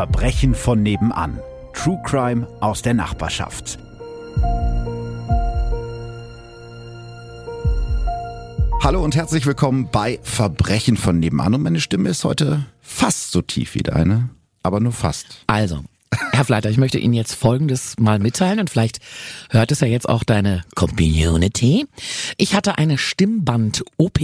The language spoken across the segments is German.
Verbrechen von nebenan. True Crime aus der Nachbarschaft. Hallo und herzlich willkommen bei Verbrechen von nebenan. Und meine Stimme ist heute fast so tief wie deine, aber nur fast. Also, Herr Fleiter, ich möchte Ihnen jetzt Folgendes mal mitteilen und vielleicht hört es ja jetzt auch deine Community. Ich hatte eine Stimmband-OP.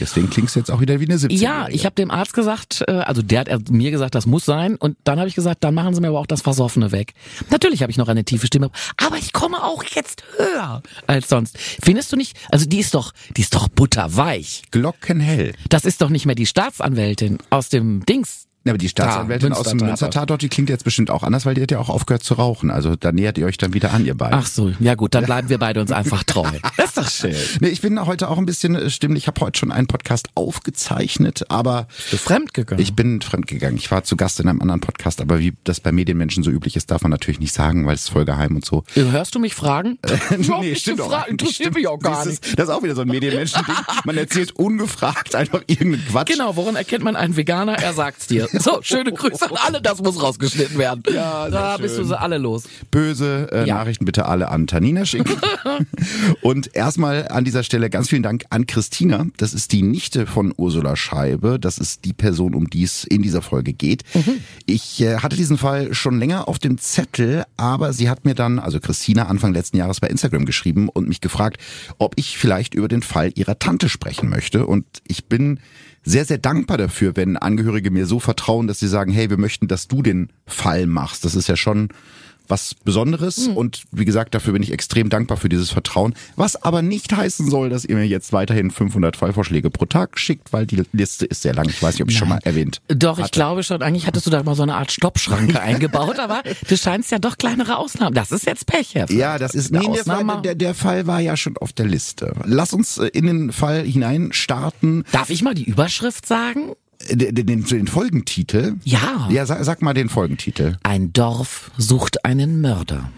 Deswegen klingst du jetzt auch wieder wie eine 17 Ja, ich habe dem Arzt gesagt, äh, also der hat mir gesagt, das muss sein und dann habe ich gesagt, dann machen Sie mir aber auch das Versoffene weg. Natürlich habe ich noch eine tiefe Stimme, aber ich komme auch jetzt höher als sonst. Findest du nicht? Also die ist doch, die ist doch butterweich. Glockenhell. Das ist doch nicht mehr die Staatsanwältin aus dem Dings. Ja, aber die Staatsanwältin Da, aus dem Münster-Tatort. Die klingt jetzt bestimmt auch anders, weil die hat ja auch aufgehört zu rauchen. Also da nähert ihr euch dann wieder an, ihr beiden. Ach so, ja gut, dann bleiben wir beide uns einfach treu. Das ist doch schön. Nee, ich bin heute auch ein bisschen äh, stimmlich. Ich habe heute schon einen Podcast aufgezeichnet, aber Du fremdgegangen. ich bin fremdgegangen. Ich war zu Gast in einem anderen Podcast, aber wie das bei Medienmenschen so üblich ist, darf man natürlich nicht sagen, weil es ist voll geheim und so. Hörst du mich fragen? Nee, stimmt doch. fragen, interessiert mich auch gar nicht. Das ist auch wieder so ein Medienmenschen-Ding. Man erzählt ungefragt einfach irgendeinen Quatsch. Genau, woran erkennt man einen Veganer? Er sagt's dir. So, schöne Grüße an alle, das muss rausgeschnitten werden. Ja, da bist du sie alle los. Böse äh, Ja. Nachrichten bitte alle an Tanina schicken. und erstmal an dieser Stelle ganz vielen Dank an Christina. Das ist die Nichte von Ursula Scheibe. Das ist die Person, um die es in dieser Folge geht. Ich äh, hatte diesen Fall schon länger auf dem Zettel, aber sie hat mir dann, also Christina, Anfang letzten Jahres bei Instagram geschrieben und mich gefragt, ob ich vielleicht über den Fall ihrer Tante sprechen möchte. Und ich bin sehr, sehr dankbar dafür, wenn Angehörige mir so vertrauen, dass sie sagen, hey, wir möchten, dass du den Fall machst. Das ist ja schon was Besonderes und wie gesagt, dafür bin ich extrem dankbar für dieses Vertrauen, was aber nicht heißen soll, dass ihr mir jetzt weiterhin 500 Fallvorschläge pro Tag schickt, weil die Liste ist sehr lang. Ich weiß nicht, ob ich schon mal erwähnt. Doch, ich hatte. glaube schon, eigentlich hattest du da mal so eine Art Stoppschranke eingebaut, aber du scheinst ja doch kleinere Ausnahmen. Das ist jetzt Pech, Herr. Ja, das ist Eine nee, der, Ausnahme. Fall, der, der Fall war ja schon auf der Liste. Lass uns äh, in den Fall hinein starten. Darf ich mal die Überschrift sagen? Äh, Den, den, den Folgentitel. Ja. Ja, sag, sag mal den Folgentitel. Ein Dorf sucht einen Mörder.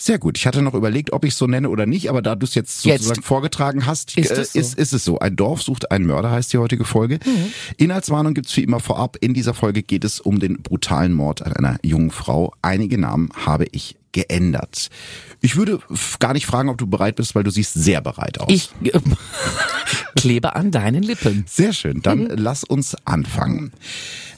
Sehr gut. Ich hatte noch überlegt, ob ich es so nenne oder nicht, aber da du es jetzt Jetzt. sozusagen vorgetragen hast, Ist äh, es so. ist, ist es so. Ein Dorf sucht einen Mörder, heißt die heutige Folge. Mhm. Inhaltswarnung gibt's wie immer vorab. In dieser Folge geht es um den brutalen Mord an einer jungen Frau. Einige Namen habe ich geändert. Ich würde gar nicht fragen, ob du bereit bist, weil du siehst sehr bereit aus. Ich äh, klebe an deinen Lippen. Sehr schön. Dann Mhm. lass uns anfangen.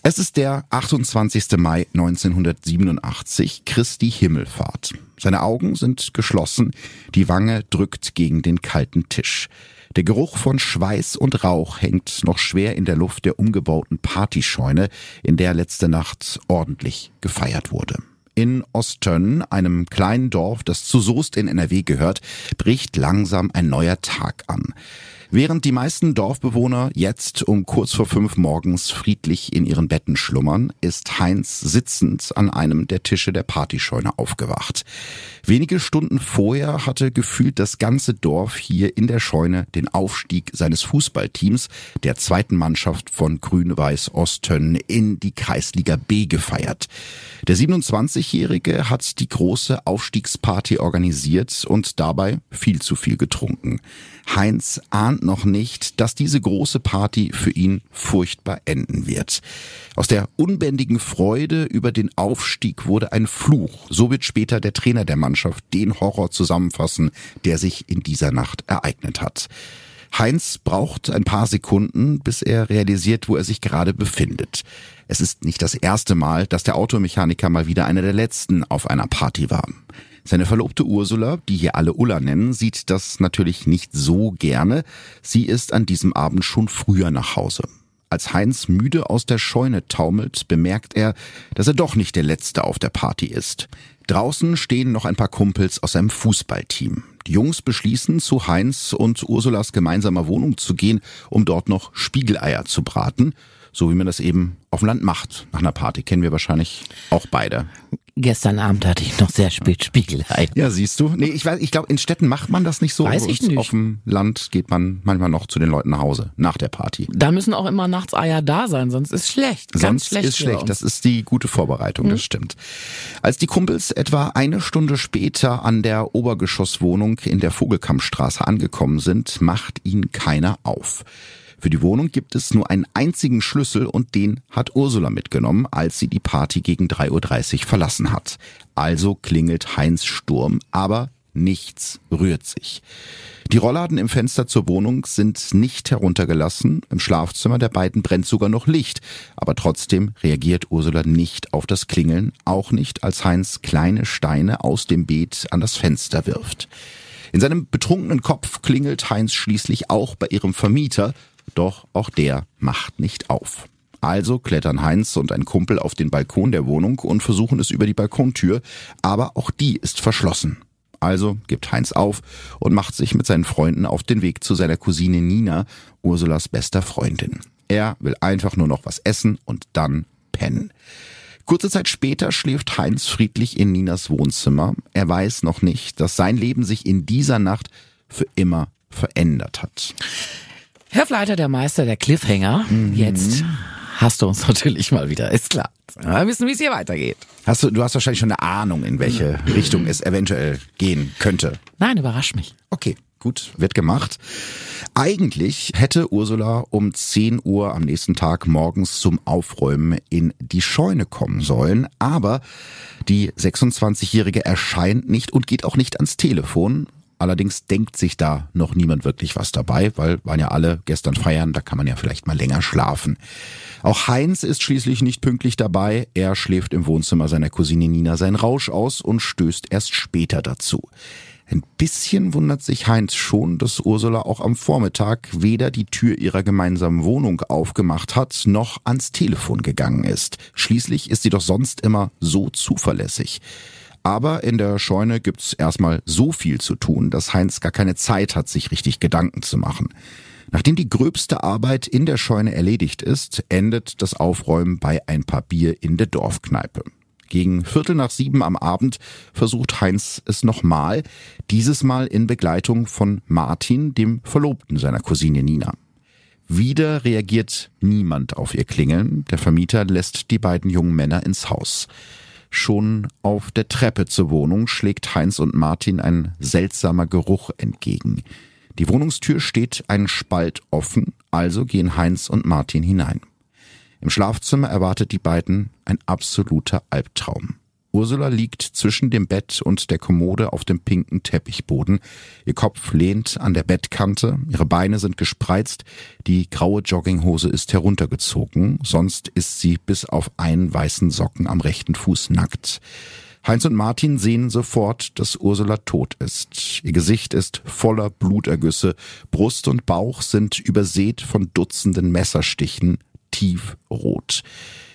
Es ist der 28. Mai 1987, Christi Himmelfahrt. Seine Augen sind geschlossen, die Wange drückt gegen den kalten Tisch. Der Geruch von Schweiß und Rauch hängt noch schwer in der Luft der umgebauten Partyscheune, in der letzte Nacht ordentlich gefeiert wurde. In Ostönn, einem kleinen Dorf, das zu Soest in NRW gehört, bricht langsam ein neuer Tag an. Während die meisten Dorfbewohner jetzt um kurz vor fünf morgens friedlich in ihren Betten schlummern, ist Heinz sitzend an einem der Tische der Partyscheune aufgewacht. Wenige Stunden vorher hatte gefühlt das ganze Dorf hier in der Scheune den Aufstieg seines Fußballteams, der zweiten Mannschaft von Grün-Weiß Ostönn, in die Kreisliga B gefeiert. Der 27-Jährige hat die große Aufstiegsparty organisiert und dabei viel zu viel getrunken. Heinz ahnt noch nicht, dass diese große Party für ihn furchtbar enden wird. Aus der unbändigen Freude über den Aufstieg wurde ein Fluch. So wird später der Trainer der Mannschaft den Horror zusammenfassen, der sich in dieser Nacht ereignet hat. Heinz braucht ein paar Sekunden, bis er realisiert, wo er sich gerade befindet. Es ist nicht das erste Mal, dass der Automechaniker mal wieder einer der letzten auf einer Party war. Seine Verlobte Ursula, die hier alle Ulla nennen, sieht das natürlich nicht so gerne. Sie ist an diesem Abend schon früher nach Hause. Als Heinz müde aus der Scheune taumelt, bemerkt er, dass er doch nicht der Letzte auf der Party ist. Draußen stehen noch ein paar Kumpels aus seinem Fußballteam. Die Jungs beschließen, zu Heinz und Ursulas gemeinsamer Wohnung zu gehen, um dort noch Spiegeleier zu braten. So wie man das eben auf dem Land macht. Nach einer Party kennen wir wahrscheinlich auch beide. Gestern Abend hatte ich noch sehr spät Spiegelei. Ja, siehst du. Nee, ich weiß, ich glaube, in Städten macht man das nicht so. Weiß ich nicht. Auf dem Land geht man manchmal noch zu den Leuten nach Hause, nach der Party. Da müssen auch immer nachts Eier da sein, sonst ist schlecht. Ganz Sonst schlecht ist schlecht. Das ist die gute Vorbereitung, das stimmt. Als die Kumpels etwa eine Stunde später an der Obergeschosswohnung in der Vogelkammstraße angekommen sind, macht ihnen keiner auf. Für die Wohnung gibt es nur einen einzigen Schlüssel und den hat Ursula mitgenommen, als sie die Party gegen 3.30 Uhr verlassen hat. Also klingelt Heinz Sturm, aber nichts rührt sich. Die Rollladen im Fenster zur Wohnung sind nicht heruntergelassen. Im Schlafzimmer der beiden brennt sogar noch Licht. Aber trotzdem reagiert Ursula nicht auf das Klingeln, auch nicht, als Heinz kleine Steine aus dem Beet an das Fenster wirft. In seinem betrunkenen Kopf klingelt Heinz schließlich auch bei ihrem Vermieter, doch auch der macht nicht auf. Also klettern Heinz und ein Kumpel auf den Balkon der Wohnung und versuchen es über die Balkontür, aber auch die ist verschlossen. Also gibt Heinz auf und macht sich mit seinen Freunden auf den Weg zu seiner Cousine Nina, Ursulas bester Freundin. Er will einfach nur noch was essen und dann pennen. Kurze Zeit später schläft Heinz friedlich in Ninas Wohnzimmer. Er weiß noch nicht, dass sein Leben sich in dieser Nacht für immer verändert hat. Herr Fleiter, der Meister der Cliffhanger. Mhm. Jetzt hast du uns natürlich mal wieder, ist klar. Wir wissen, wie es hier weitergeht. Hast du, du hast wahrscheinlich schon eine Ahnung, in welche Richtung es eventuell gehen könnte. Nein, überrasch mich. Okay, gut, wird gemacht. Eigentlich hätte Ursula um 10 Uhr am nächsten Tag morgens zum Aufräumen in die Scheune kommen sollen, aber die 26-Jährige erscheint nicht und geht auch nicht ans Telefon, Allerdings denkt sich da noch niemand wirklich was dabei, weil waren ja alle gestern feiern, da kann man ja vielleicht mal länger schlafen. Auch Heinz ist schließlich nicht pünktlich dabei. Er schläft im Wohnzimmer seiner Cousine Nina seinen Rausch aus und stößt erst später dazu. Ein bisschen wundert sich Heinz schon, dass Ursula auch am Vormittag weder die Tür ihrer gemeinsamen Wohnung aufgemacht hat, noch ans Telefon gegangen ist. Schließlich ist sie doch sonst immer so zuverlässig. Aber in der Scheune gibt's erstmal so viel zu tun, dass Heinz gar keine Zeit hat, sich richtig Gedanken zu machen. Nachdem die gröbste Arbeit in der Scheune erledigt ist, endet das Aufräumen bei ein paar Bier in der Dorfkneipe. Gegen Viertel nach sieben am Abend versucht Heinz es nochmal, dieses Mal in Begleitung von Martin, dem Verlobten seiner Cousine Nina. Wieder reagiert niemand auf ihr Klingeln. Der Vermieter lässt die beiden jungen Männer ins Haus. Schon auf der Treppe zur Wohnung schlägt Heinz und Martin ein seltsamer Geruch entgegen. Die Wohnungstür steht einen Spalt offen, also gehen Heinz und Martin hinein. Im Schlafzimmer erwartet die beiden ein absoluter Albtraum. Ursula liegt zwischen dem Bett und der Kommode auf dem pinken Teppichboden. Ihr Kopf lehnt an der Bettkante, ihre Beine sind gespreizt, die graue Jogginghose ist heruntergezogen, sonst ist sie bis auf einen weißen Socken am rechten Fuß nackt. Heinz und Martin sehen sofort, dass Ursula tot ist. Ihr Gesicht ist voller Blutergüsse, Brust und Bauch sind übersät von Dutzenden Messerstichen, tiefrot.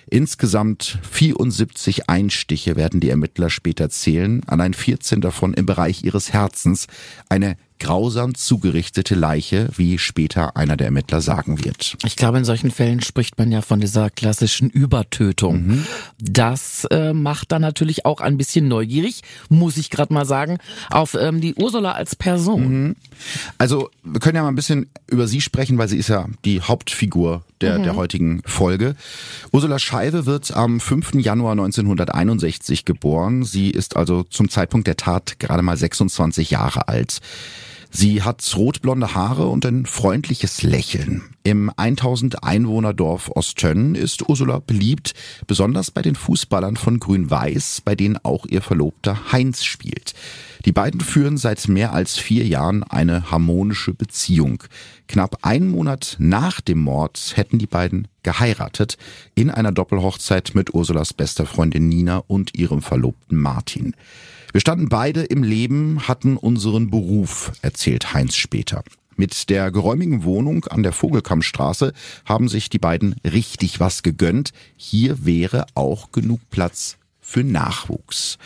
Insgesamt 74 Einstiche werden die Ermittler später zählen, allein 14 davon im Bereich ihres Herzens. Eine grausam zugerichtete Leiche, wie später einer der Ermittler sagen wird. Ich glaube, in solchen Fällen spricht man ja von dieser klassischen Übertötung. Mhm. Das äh, macht dann natürlich auch ein bisschen neugierig, muss ich gerade mal sagen, auf ähm, die Ursula als Person. Mhm. Also wir können ja mal ein bisschen über sie sprechen, weil sie ist ja die Hauptfigur der, mhm. der heutigen Folge. Ursula Scheibe wird am 5. Januar 1961 geboren. Sie ist also zum Zeitpunkt der Tat gerade mal 26 Jahre alt. Sie hat rotblonde Haare und ein freundliches Lächeln. Im 1000 Einwohnerdorf Ostönn ist Ursula beliebt, besonders bei den Fußballern von Grün-Weiß, bei denen auch ihr Verlobter Heinz spielt. Die beiden führen seit mehr als vier Jahren eine harmonische Beziehung. Knapp einen Monat nach dem Mord hätten die beiden geheiratet in einer Doppelhochzeit mit Ursulas bester Freundin Nina und ihrem Verlobten Martin. Wir standen beide im Leben, hatten unseren Beruf, erzählt Heinz später. Mit der geräumigen Wohnung an der Vogelkammstraße haben sich die beiden richtig was gegönnt. Hier wäre auch genug Platz für Nachwuchs.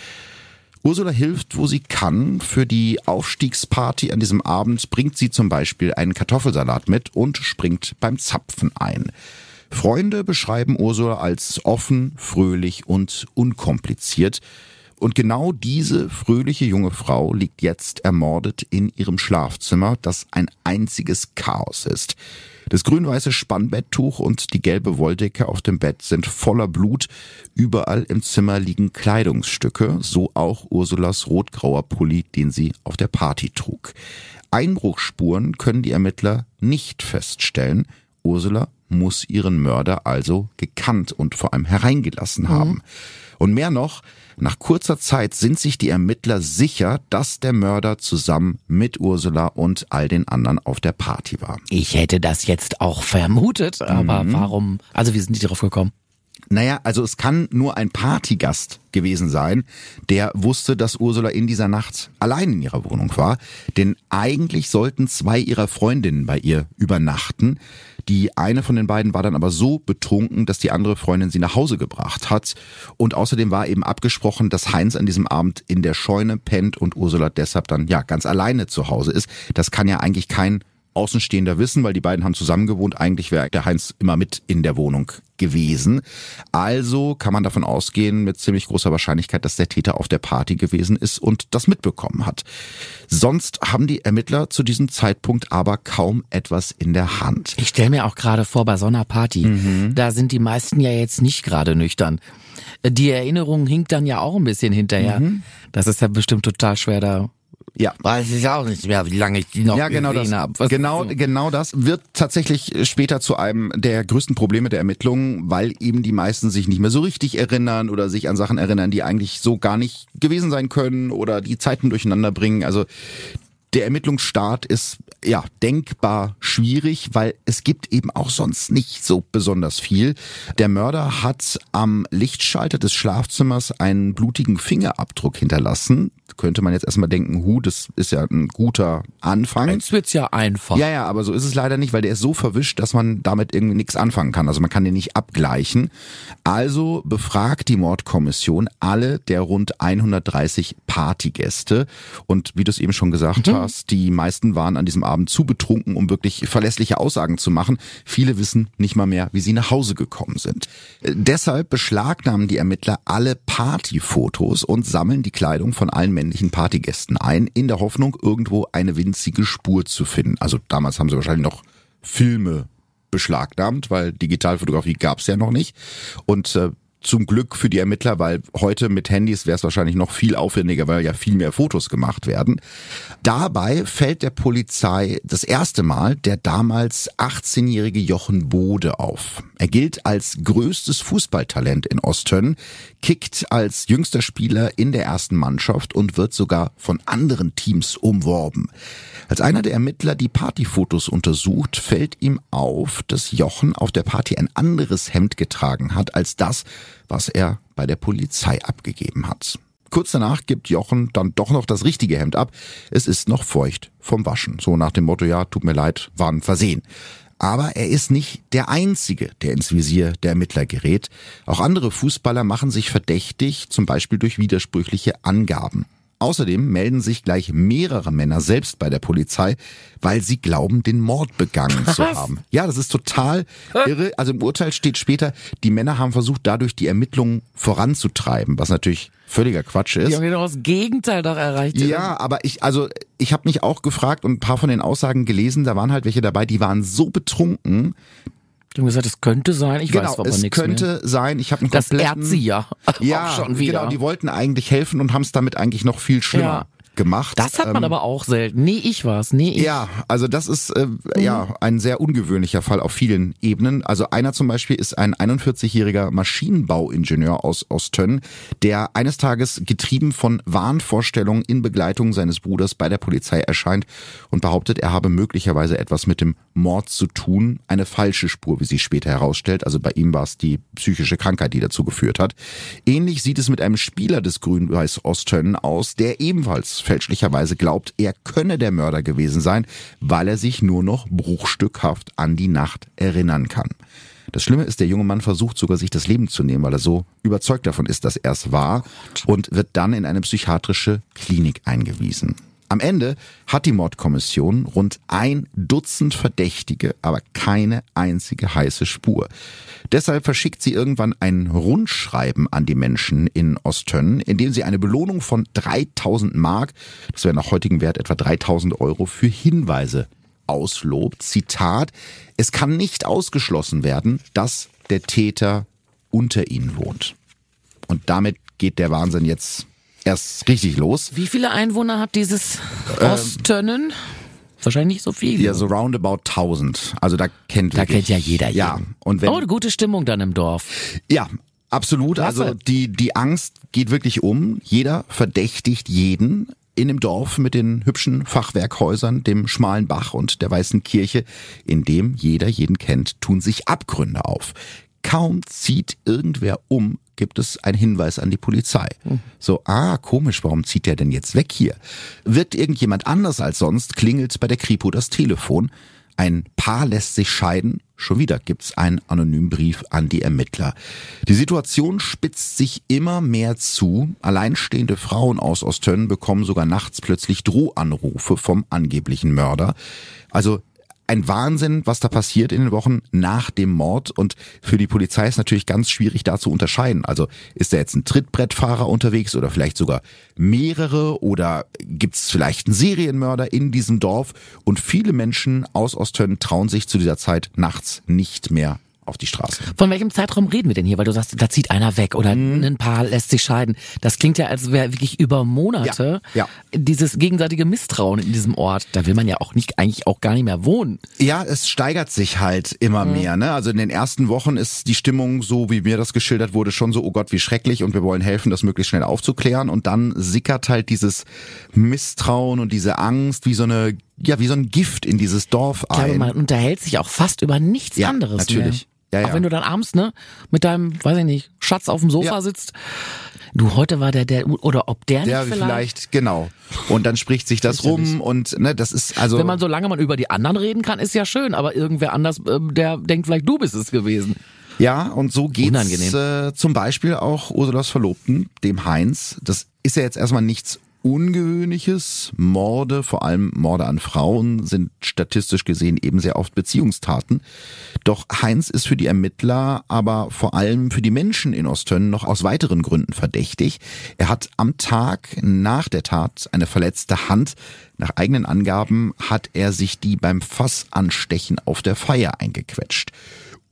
Ursula hilft, wo sie kann. Für die Aufstiegsparty an diesem Abend bringt sie zum Beispiel einen Kartoffelsalat mit und springt beim Zapfen ein. Freunde beschreiben Ursula als offen, fröhlich und unkompliziert. Und genau diese fröhliche junge Frau liegt jetzt ermordet in ihrem Schlafzimmer, das ein einziges Chaos ist. Das grün-weiße Spannbetttuch und die gelbe Wolldecke auf dem Bett sind voller Blut. Überall im Zimmer liegen Kleidungsstücke, so auch Ursulas rotgrauer Pulli, den sie auf der Party trug. Einbruchspuren können die Ermittler nicht feststellen Ursula muss ihren Mörder also gekannt und vor allem hereingelassen haben. Und mehr noch, nach kurzer Zeit sind sich die Ermittler sicher, dass der Mörder zusammen mit Ursula und all den anderen auf der Party war. Ich hätte das jetzt auch vermutet, aber warum? Also wie sind die darauf gekommen? Naja, also es kann nur ein Partygast gewesen sein, der wusste, dass Ursula in dieser Nacht allein in ihrer Wohnung war. Denn eigentlich sollten zwei ihrer Freundinnen bei ihr übernachten. Die eine von den beiden war dann aber so betrunken, dass die andere Freundin sie nach Hause gebracht hat. Und außerdem war eben abgesprochen, dass Heinz an diesem Abend in der Scheune pennt und Ursula deshalb dann ja ganz alleine zu Hause ist. Das kann ja eigentlich kein Außenstehender wissen, weil die beiden haben zusammen gewohnt. Eigentlich wäre der Heinz immer mit in der Wohnung gewesen. Also kann man davon ausgehen, mit ziemlich großer Wahrscheinlichkeit, dass der Täter auf der Party gewesen ist und das mitbekommen hat. Sonst haben die Ermittler zu diesem Zeitpunkt aber kaum etwas in der Hand. Ich stelle mir auch gerade vor, bei so einer Party, da sind die meisten ja jetzt nicht gerade nüchtern. Die Erinnerung hinkt dann ja auch ein bisschen hinterher. Das ist ja bestimmt total schwer da. Ja. Weiß ich auch nicht mehr, wie lange ich die noch Ja, genau das. gesehen habe. Genau, genau das wird tatsächlich später zu einem der größten Probleme der Ermittlungen, weil eben die meisten sich nicht mehr so richtig erinnern oder sich an Sachen erinnern, die eigentlich so gar nicht gewesen sein können oder die Zeiten durcheinander bringen. Also der Ermittlungsstart ist ja denkbar schwierig, weil es gibt eben auch sonst nicht so besonders viel. Der Mörder hat am Lichtschalter des Schlafzimmers einen blutigen Fingerabdruck hinterlassen. Könnte man jetzt erstmal denken, hu, das ist ja ein guter Anfang. Jetzt wird's ja einfach. Ja, ja, aber so ist es leider nicht, weil der ist so verwischt, dass man damit irgendwie nichts anfangen kann. Also man kann den nicht abgleichen. Also befragt die Mordkommission alle der rund 130 Partygäste. Und wie du es eben schon gesagt hast, die meisten waren an diesem Abend zu betrunken, um wirklich verlässliche Aussagen zu machen. Viele wissen nicht mal mehr, wie sie nach Hause gekommen sind. Deshalb beschlagnahmen die Ermittler alle Partyfotos und sammeln die Kleidung von allen männlichen Partygästen ein, in der Hoffnung, irgendwo eine winzige Spur zu finden. Also damals haben sie wahrscheinlich noch Filme beschlagnahmt, weil Digitalfotografie gab's ja noch nicht. Und äh, zum Glück für die Ermittler, weil heute mit Handys wäre es wahrscheinlich noch viel aufwendiger, weil ja viel mehr Fotos gemacht werden. Dabei fällt der Polizei das erste Mal der damals 18-jährige Jochen Bode auf. Er gilt als größtes Fußballtalent in Osttönn, kickt als jüngster Spieler in der ersten Mannschaft und wird sogar von anderen Teams umworben. Als einer der Ermittler die Partyfotos untersucht, fällt ihm auf, dass Jochen auf der Party ein anderes Hemd getragen hat als das, was er bei der Polizei abgegeben hat. Kurz danach gibt Jochen dann doch noch das richtige Hemd ab. Es ist noch feucht vom Waschen. So nach dem Motto, ja, tut mir leid, war ein Versehen. Aber er ist nicht der Einzige, der ins Visier der Ermittler gerät. Auch andere Fußballer machen sich verdächtig, zum Beispiel durch widersprüchliche Angaben. Außerdem melden sich gleich mehrere Männer selbst bei der Polizei, weil sie glauben, den Mord begangen zu Was? haben. Ja, das ist total irre. Also im Urteil steht später, die Männer haben versucht, dadurch die Ermittlungen voranzutreiben, was natürlich völliger Quatsch ist. Die haben genau das Gegenteil doch erreicht. Ja, aber ich, also ich habe mich auch gefragt und ein paar von den Aussagen gelesen, da waren halt welche dabei, die waren so betrunken. Du hast gesagt, es könnte sein. Ich Genau, weiß aber es nichts mehr. könnte sein, ich habe einen Das kompletten... Erzieher. Ja, auch schon wieder. genau, die wollten eigentlich helfen und haben es damit eigentlich noch viel schlimmer Ja. Gemacht. das hat man Ähm, aber auch selten. Nee, ich war's. Nee, ich. Ja, also das ist äh, ja ein sehr ungewöhnlicher Fall auf vielen Ebenen. Also einer zum Beispiel ist ein 41-jähriger Maschinenbauingenieur aus Ostönn, der eines Tages getrieben von Wahnvorstellungen in Begleitung seines Bruders bei der Polizei erscheint und behauptet, er habe möglicherweise etwas mit dem Mord zu tun. Eine falsche Spur, wie sich später herausstellt. Also bei ihm war es die psychische Krankheit, die dazu geführt hat. Ähnlich sieht es mit einem Spieler des Grün-Weiß Ostönn aus, der ebenfalls fälschlicherweise glaubt, er könne der Mörder gewesen sein, weil er sich nur noch bruchstückhaft an die Nacht erinnern kann. Das Schlimme ist, der junge Mann versucht sogar sich das Leben zu nehmen, weil er so überzeugt davon ist, dass er es war und wird dann in eine psychiatrische Klinik eingewiesen. Am Ende hat die Mordkommission rund ein Dutzend Verdächtige, aber keine einzige heiße Spur. Deshalb verschickt sie irgendwann ein Rundschreiben an die Menschen in Ostönn, in dem sie eine Belohnung von 3000 Mark, das wäre nach heutigem Wert etwa 3000 Euro, für Hinweise auslobt. Zitat, es kann nicht ausgeschlossen werden, dass der Täter unter ihnen wohnt. Und damit geht der Wahnsinn jetzt erst richtig los. Wie viele Einwohner hat dieses Ähm, Ostönnen? Wahrscheinlich nicht so viel. Ja, so roundabout 1000. Also da kennt da wirklich, kennt ja jeder jeden. Ja, und wenn oh, eine gute Stimmung dann im Dorf. Ja, absolut. Klasse. Also die, die Angst geht wirklich um. Jeder verdächtigt jeden. In dem Dorf mit den hübschen Fachwerkhäusern, dem schmalen Bach und der weißen Kirche, in dem jeder jeden kennt, tun sich Abgründe auf. Kaum zieht irgendwer um, gibt es einen Hinweis an die Polizei. So, ah, komisch, warum zieht der denn jetzt weg hier? Wirkt irgendjemand anders als sonst, klingelt bei der Kripo das Telefon. Ein Paar lässt sich scheiden. Schon wieder gibt's einen anonymen Brief an die Ermittler. Die Situation spitzt sich immer mehr zu. Alleinstehende Frauen aus Ostönn bekommen sogar nachts plötzlich Drohanrufe vom angeblichen Mörder. Also ein Wahnsinn, was da passiert in den Wochen nach dem Mord. Und für die Polizei ist natürlich ganz schwierig da zu unterscheiden. Also ist da jetzt ein Trittbrettfahrer unterwegs oder vielleicht sogar mehrere oder gibt es vielleicht einen Serienmörder in diesem Dorf? Und viele Menschen aus Osttönn trauen sich zu dieser Zeit nachts nicht mehr auf die Straße. Von welchem Zeitraum reden wir denn hier? Weil du sagst, da zieht einer weg oder Mhm. ein Paar lässt sich scheiden. Das klingt ja, als wäre wirklich über Monate Ja, ja. dieses gegenseitige Misstrauen in diesem Ort. Da will man ja auch nicht, eigentlich auch gar nicht mehr wohnen. Ja, es steigert sich halt immer mehr. Ne? Also in den ersten Wochen ist die Stimmung, so wie mir das geschildert wurde, schon so, oh Gott, wie schrecklich und wir wollen helfen, das möglichst schnell aufzuklären. Und dann sickert halt dieses Misstrauen und diese Angst wie so eine, ja, wie so ein Gift in dieses Dorf Ich glaube, ein. man unterhält sich auch fast über nichts Ja, anderes natürlich. mehr. Ja, ja. Auch wenn du dann abends, ne, mit deinem, weiß ich nicht, Schatz auf dem Sofa Ja. sitzt. Du, heute war der, der, oder ob der der nicht vielleicht, vielleicht, genau. Und dann spricht sich das rum und ne, das ist also. Wenn man, solange man über die anderen reden kann, ist ja schön, aber irgendwer anders, ähm, der denkt vielleicht, du bist es gewesen. Ja, und so geht's Unangenehm. äh, zum Beispiel auch Ursulas Verlobten, dem Heinz. Das ist ja jetzt erstmal nichts Ungewöhnliches. Morde, vor allem Morde an Frauen, sind statistisch gesehen eben sehr oft Beziehungstaten. Doch Heinz ist für die Ermittler, aber vor allem für die Menschen in Ostönn noch aus weiteren Gründen verdächtig. Er hat am Tag nach der Tat eine verletzte Hand. Nach eigenen Angaben hat er sich die beim Fassanstechen auf der Feier eingequetscht.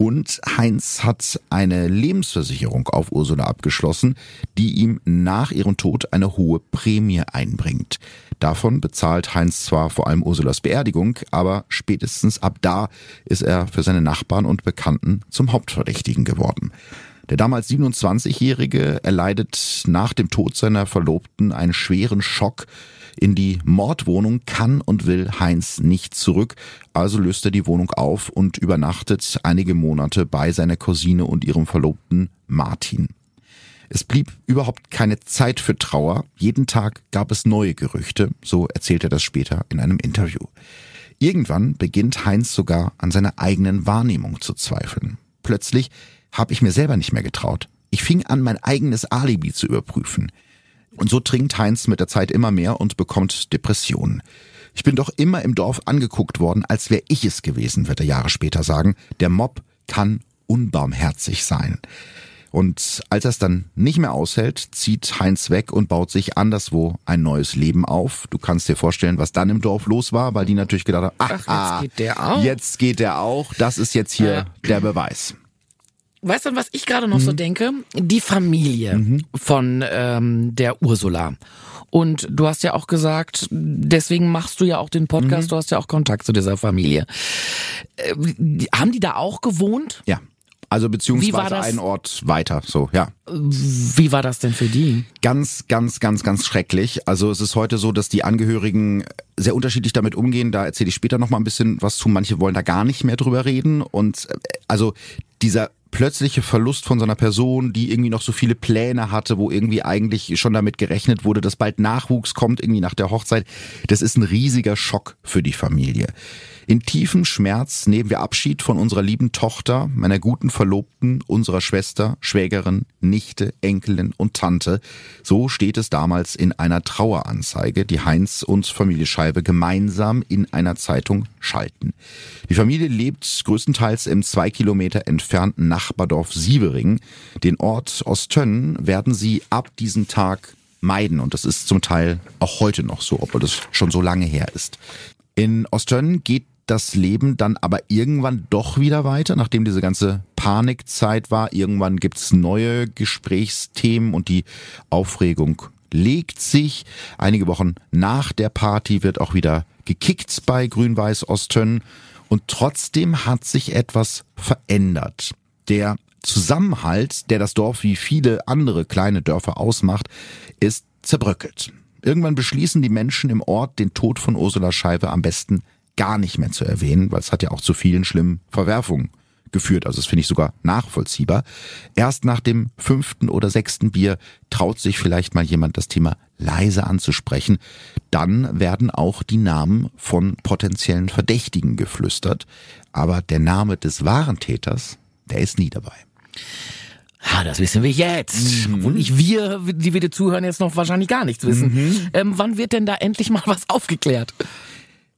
Und Heinz hat eine Lebensversicherung auf Ursula abgeschlossen, die ihm nach ihrem Tod eine hohe Prämie einbringt. Davon bezahlt Heinz zwar vor allem Ursulas Beerdigung, aber spätestens ab da ist er für seine Nachbarn und Bekannten zum Hauptverdächtigen geworden. Der damals 27-Jährige erleidet nach dem Tod seiner Verlobten einen schweren Schock. In die Mordwohnung kann und will Heinz nicht zurück, also löst er die Wohnung auf und übernachtet einige Monate bei seiner Cousine und ihrem Verlobten Martin. Es blieb überhaupt keine Zeit für Trauer. Jeden Tag gab es neue Gerüchte, so erzählt er das später in einem Interview. Irgendwann beginnt Heinz sogar an seiner eigenen Wahrnehmung zu zweifeln. Plötzlich habe ich mir selber nicht mehr getraut. Ich fing an, mein eigenes Alibi zu überprüfen. Und so trinkt Heinz mit der Zeit immer mehr und bekommt Depressionen. Ich bin doch immer im Dorf angeguckt worden, als wäre ich es gewesen, wird er Jahre später sagen. Der Mob kann unbarmherzig sein. Und als er es dann nicht mehr aushält, zieht Heinz weg und baut sich anderswo ein neues Leben auf. Du kannst dir vorstellen, was dann im Dorf los war, weil die natürlich gedacht haben, Ach, jetzt geht der auch. Jetzt geht der auch. Das ist jetzt hier Ja. der Beweis. Weißt du, was ich gerade noch Mhm. so denke? Die Familie von ähm, der Ursula. Und du hast ja auch gesagt, deswegen machst du ja auch den Podcast, Mhm. du hast ja auch Kontakt zu dieser Familie. Äh, die- haben die da auch gewohnt? Ja. Also beziehungsweise einen Ort weiter, so, ja. Wie war das denn für die? Ganz, ganz, ganz, ganz schrecklich. Also es ist heute so, dass die Angehörigen sehr unterschiedlich damit umgehen. Da erzähle ich später noch mal ein bisschen was zu. Manche wollen da gar nicht mehr drüber reden. Und äh, also dieser plötzliche Verlust von so einer Person, die irgendwie noch so viele Pläne hatte, wo irgendwie eigentlich schon damit gerechnet wurde, dass bald Nachwuchs kommt, irgendwie nach der Hochzeit, das ist ein riesiger Schock für die Familie. In tiefem Schmerz nehmen wir Abschied von unserer lieben Tochter, meiner guten Verlobten, unserer Schwester, Schwägerin, Nichte, Enkelin und Tante. So steht es damals in einer Traueranzeige, die Heinz und Familie Scheibe gemeinsam in einer Zeitung schalten. Die Familie lebt größtenteils im zwei Kilometer entfernten Nachbardorf Sievering. Den Ort Ostönn werden sie ab diesem Tag meiden und das ist zum Teil auch heute noch so, obwohl das schon so lange her ist. In Ostönn geht das Leben dann aber irgendwann doch wieder weiter, nachdem diese ganze Panikzeit war. Irgendwann gibt's neue Gesprächsthemen und die Aufregung legt sich. Einige Wochen nach der Party wird auch wieder gekickt bei Grün-Weiß Osttönn. Und trotzdem hat sich etwas verändert. Der Zusammenhalt, der das Dorf wie viele andere kleine Dörfer ausmacht, ist zerbröckelt. Irgendwann beschließen die Menschen im Ort, den Tod von Ursula Scheibe am besten gar nicht mehr zu erwähnen, weil es hat ja auch zu vielen schlimmen Verwerfungen geführt. Also das finde ich sogar nachvollziehbar. Erst nach dem fünften oder sechsten Bier traut sich vielleicht mal jemand das Thema leise anzusprechen. Dann werden auch die Namen von potenziellen Verdächtigen geflüstert. Aber der Name des wahren Täters, der ist nie dabei. Ja, das wissen wir jetzt. Mhm. Und ich, wir, die wir dir zuhören, jetzt noch wahrscheinlich gar nichts wissen. Mhm. Ähm, wann wird denn da endlich mal was aufgeklärt?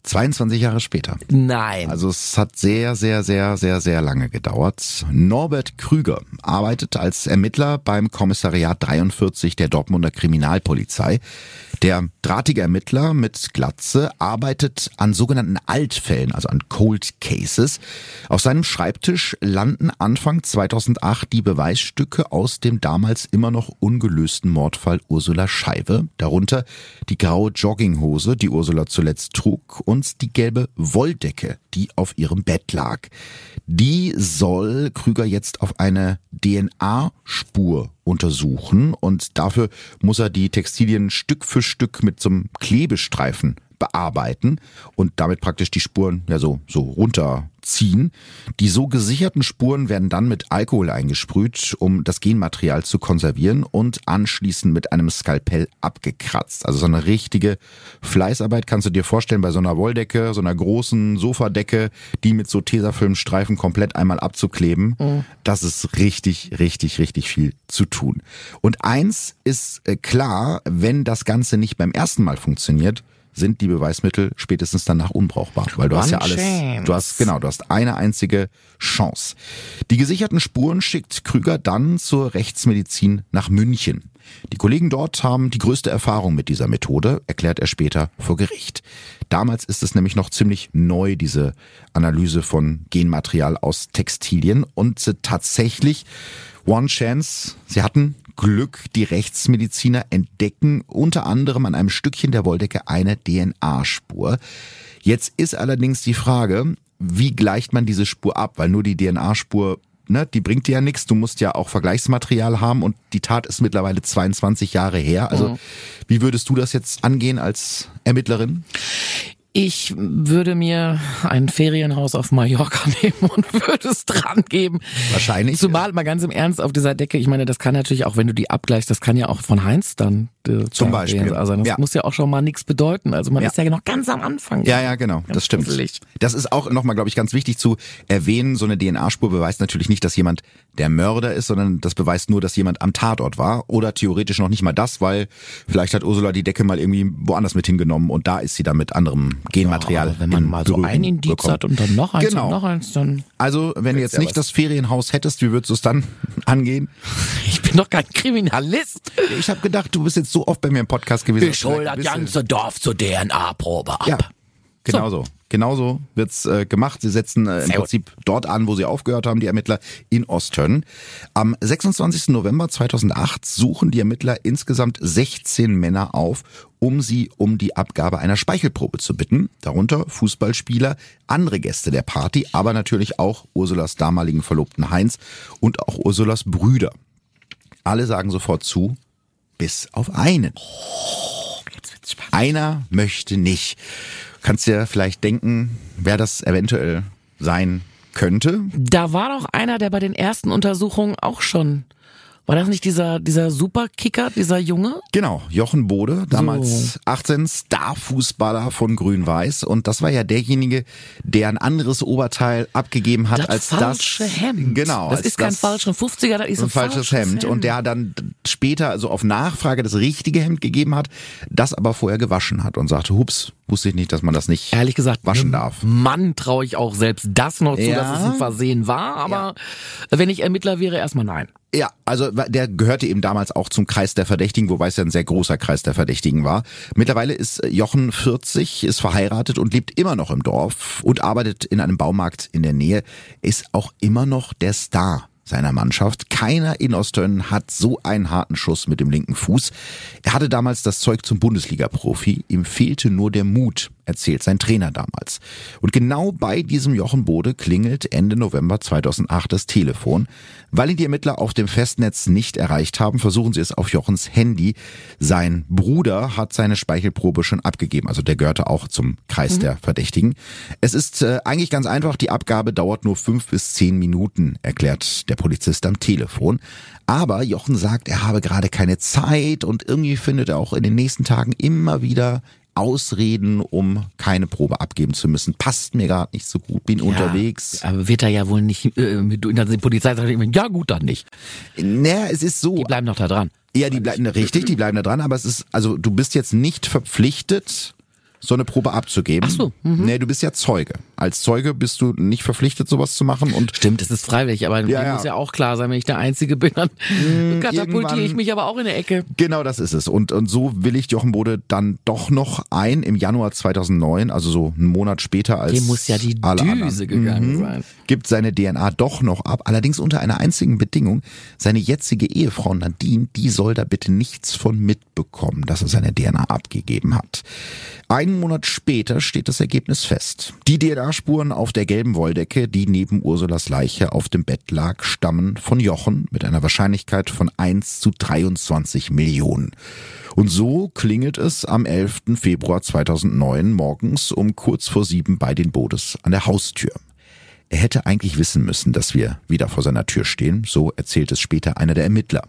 22 Jahre später. Nein. Also es hat sehr, sehr, sehr, sehr, sehr lange gedauert. Norbert Krüger arbeitet als Ermittler beim Kommissariat 43 der Dortmunder Kriminalpolizei. Der drahtige Ermittler mit Glatze arbeitet an sogenannten Altfällen, also an Cold Cases. Auf seinem Schreibtisch landen Anfang 2008 die Beweisstücke aus dem damals immer noch ungelösten Mordfall Ursula Scheibe, darunter die graue Jogginghose, die Ursula zuletzt trug, und die gelbe Wolldecke, die auf ihrem Bett lag. Die soll Krüger jetzt auf eine DNA-Spur untersuchen. Und dafür muss er die Textilien Stück für Stück mit so einem Klebestreifen bearbeiten und damit praktisch die Spuren ja so, so runterziehen. Die so gesicherten Spuren werden dann mit Alkohol eingesprüht, um das Genmaterial zu konservieren und anschließend mit einem Skalpell abgekratzt. Also so eine richtige Fleißarbeit kannst du dir vorstellen bei so einer Wolldecke, so einer großen Sofadecke, die mit so Tesafilmstreifen komplett einmal abzukleben. Mhm. Das ist richtig, richtig, richtig viel zu tun. Und eins ist äh, klar, wenn das Ganze nicht beim ersten Mal funktioniert, sind die Beweismittel spätestens danach unbrauchbar, weil du One hast ja alles, chance. du hast genau, du hast eine einzige Chance. Die gesicherten Spuren schickt Krüger dann zur Rechtsmedizin nach München. Die Kollegen dort haben die größte Erfahrung mit dieser Methode, erklärt er später vor Gericht. Damals ist es nämlich noch ziemlich neu, diese Analyse von Genmaterial aus Textilien und tatsächlich One Chance, sie hatten Glück, die Rechtsmediziner entdecken unter anderem an einem Stückchen der Wolldecke eine DNA-Spur. Jetzt ist allerdings die Frage, wie gleicht man diese Spur ab? Weil nur die DNA-Spur, ne, die bringt dir ja nichts. Du musst ja auch Vergleichsmaterial haben und die Tat ist mittlerweile 22 Jahre her. Also, mhm. wie würdest du das jetzt angehen als Ermittlerin? Ich würde mir ein Ferienhaus auf Mallorca nehmen und würde es dran geben. Wahrscheinlich. Zumal mal ganz im Ernst auf dieser Decke, ich meine, das kann natürlich auch, wenn du die abgleichst, das kann ja auch von Heinz dann äh, zum Beispiel. Gehen. Also das ja. muss ja auch schon mal nichts bedeuten. Also man ja. ist ja noch ganz am Anfang. Ja, ja, genau. Ganz das stimmt. Gruselig. Das ist auch nochmal, glaube ich, ganz wichtig zu erwähnen. So eine DNA-Spur beweist natürlich nicht, dass jemand der Mörder ist, sondern das beweist nur, dass jemand am Tatort war. Oder theoretisch noch nicht mal das, weil vielleicht hat Ursula die Decke mal irgendwie woanders mit hingenommen und da ist sie dann mit anderem Genmaterial. Ja, wenn man mal so ein Indiz bekommen. hat und dann noch eins genau. und noch eins, dann. Also, wenn du jetzt nicht was. das Ferienhaus hättest, wie würdest du es dann angehen? Ich bin doch kein Kriminalist. Ich habe gedacht, du bist jetzt so oft bei mir im Podcast gewesen. Ich hol das ganze Dorf zur DNA-Probe ab. Ja, genau so. Genauso wird's äh, gemacht. Sie setzen äh, im Prinzip dort an, wo sie aufgehört haben, die Ermittler in Osttönn. Am 26. November 2008 suchen die Ermittler insgesamt 16 Männer auf, um sie um die Abgabe einer Speichelprobe zu bitten. Darunter Fußballspieler, andere Gäste der Party, aber natürlich auch Ursulas damaligen Verlobten Heinz und auch Ursulas Brüder. Alle sagen sofort zu, bis auf einen. Oh, Einer möchte nicht. Kannst dir vielleicht denken, wer das eventuell sein könnte? Da war doch einer, der bei den ersten Untersuchungen auch schon war das nicht dieser, dieser Superkicker, dieser Junge? Genau, Jochen Bode, damals so. 18 Starfußballer von Grün-Weiß. Und das war ja derjenige, der ein anderes Oberteil abgegeben hat das als falsche das. Hemd. Genau. Das ist kein falscher 50er, das ist ein, ein falsches Hemd. Hemd. Und der dann später, also auf Nachfrage, das richtige Hemd gegeben hat, das aber vorher gewaschen hat und sagte, hups, wusste ich nicht, dass man das nicht Ehrlich gesagt, waschen darf. Mann traue ich auch selbst das noch zu, ja. dass es ein Versehen war. Aber ja. wenn ich Ermittler wäre, erstmal nein. Ja, also der gehörte eben damals auch zum Kreis der Verdächtigen, wobei es ja ein sehr großer Kreis der Verdächtigen war. Mittlerweile ist Jochen 40, ist verheiratet und lebt immer noch im Dorf und arbeitet in einem Baumarkt in der Nähe, ist auch immer noch der Star seiner Mannschaft. Keiner in Ostön hat so einen harten Schuss mit dem linken Fuß. Er hatte damals das Zeug zum Bundesliga-Profi. Ihm fehlte nur der Mut, erzählt sein Trainer damals. Und genau bei diesem Jochen Bode klingelt Ende November 2008 das Telefon. Weil ihn die Ermittler auf dem Festnetz nicht erreicht haben, versuchen sie es auf Jochens Handy. Sein Bruder hat seine Speichelprobe schon abgegeben, also der gehörte auch zum Kreis mhm. der Verdächtigen. Es ist äh, eigentlich ganz einfach, die Abgabe dauert nur fünf bis zehn Minuten, erklärt der Polizist am Telefon. Aber Jochen sagt, er habe gerade keine Zeit und irgendwie findet er auch in den nächsten Tagen immer wieder Ausreden, um keine Probe abgeben zu müssen. Passt mir gerade nicht so gut, bin ja, unterwegs. Aber wird er ja wohl nicht, äh, mit, die Polizei sagt, ja gut, dann nicht. Naja, es ist so. Die bleiben noch da dran. Ja, die bleiben richtig, die bleiben da dran, aber es ist, also du bist jetzt nicht verpflichtet, so eine Probe abzugeben. Ach so. Mhm. Nee, du bist ja Zeuge. Als Zeuge bist du nicht verpflichtet, sowas zu machen. Und Stimmt, es ist freiwillig, aber ja, ja. muss ja auch klar sein, wenn ich der Einzige bin, dann mm, katapultiere ich mich aber auch in der Ecke. Genau, das ist es. Und, und so willigt Jochen Bode dann doch noch ein im Januar 2009, also so einen Monat später als Dem muss ja die alle Düse anderen. gegangen mhm. sein. Gibt seine DNA doch noch ab, allerdings unter einer einzigen Bedingung. Seine jetzige Ehefrau Nadine, die soll da bitte nichts von mitbekommen, dass er seine DNA abgegeben hat. Einen Monat später steht das Ergebnis fest. Die DNA-Spuren auf der gelben Wolldecke, die neben Ursulas Leiche auf dem Bett lag, stammen von Jochen mit einer Wahrscheinlichkeit von 1 zu 23 Millionen. Und so klingelt es am 11. Februar 2009 morgens um kurz vor sieben bei den Bodes an der Haustür. Er hätte eigentlich wissen müssen, dass wir wieder vor seiner Tür stehen, so erzählt es später einer der Ermittler.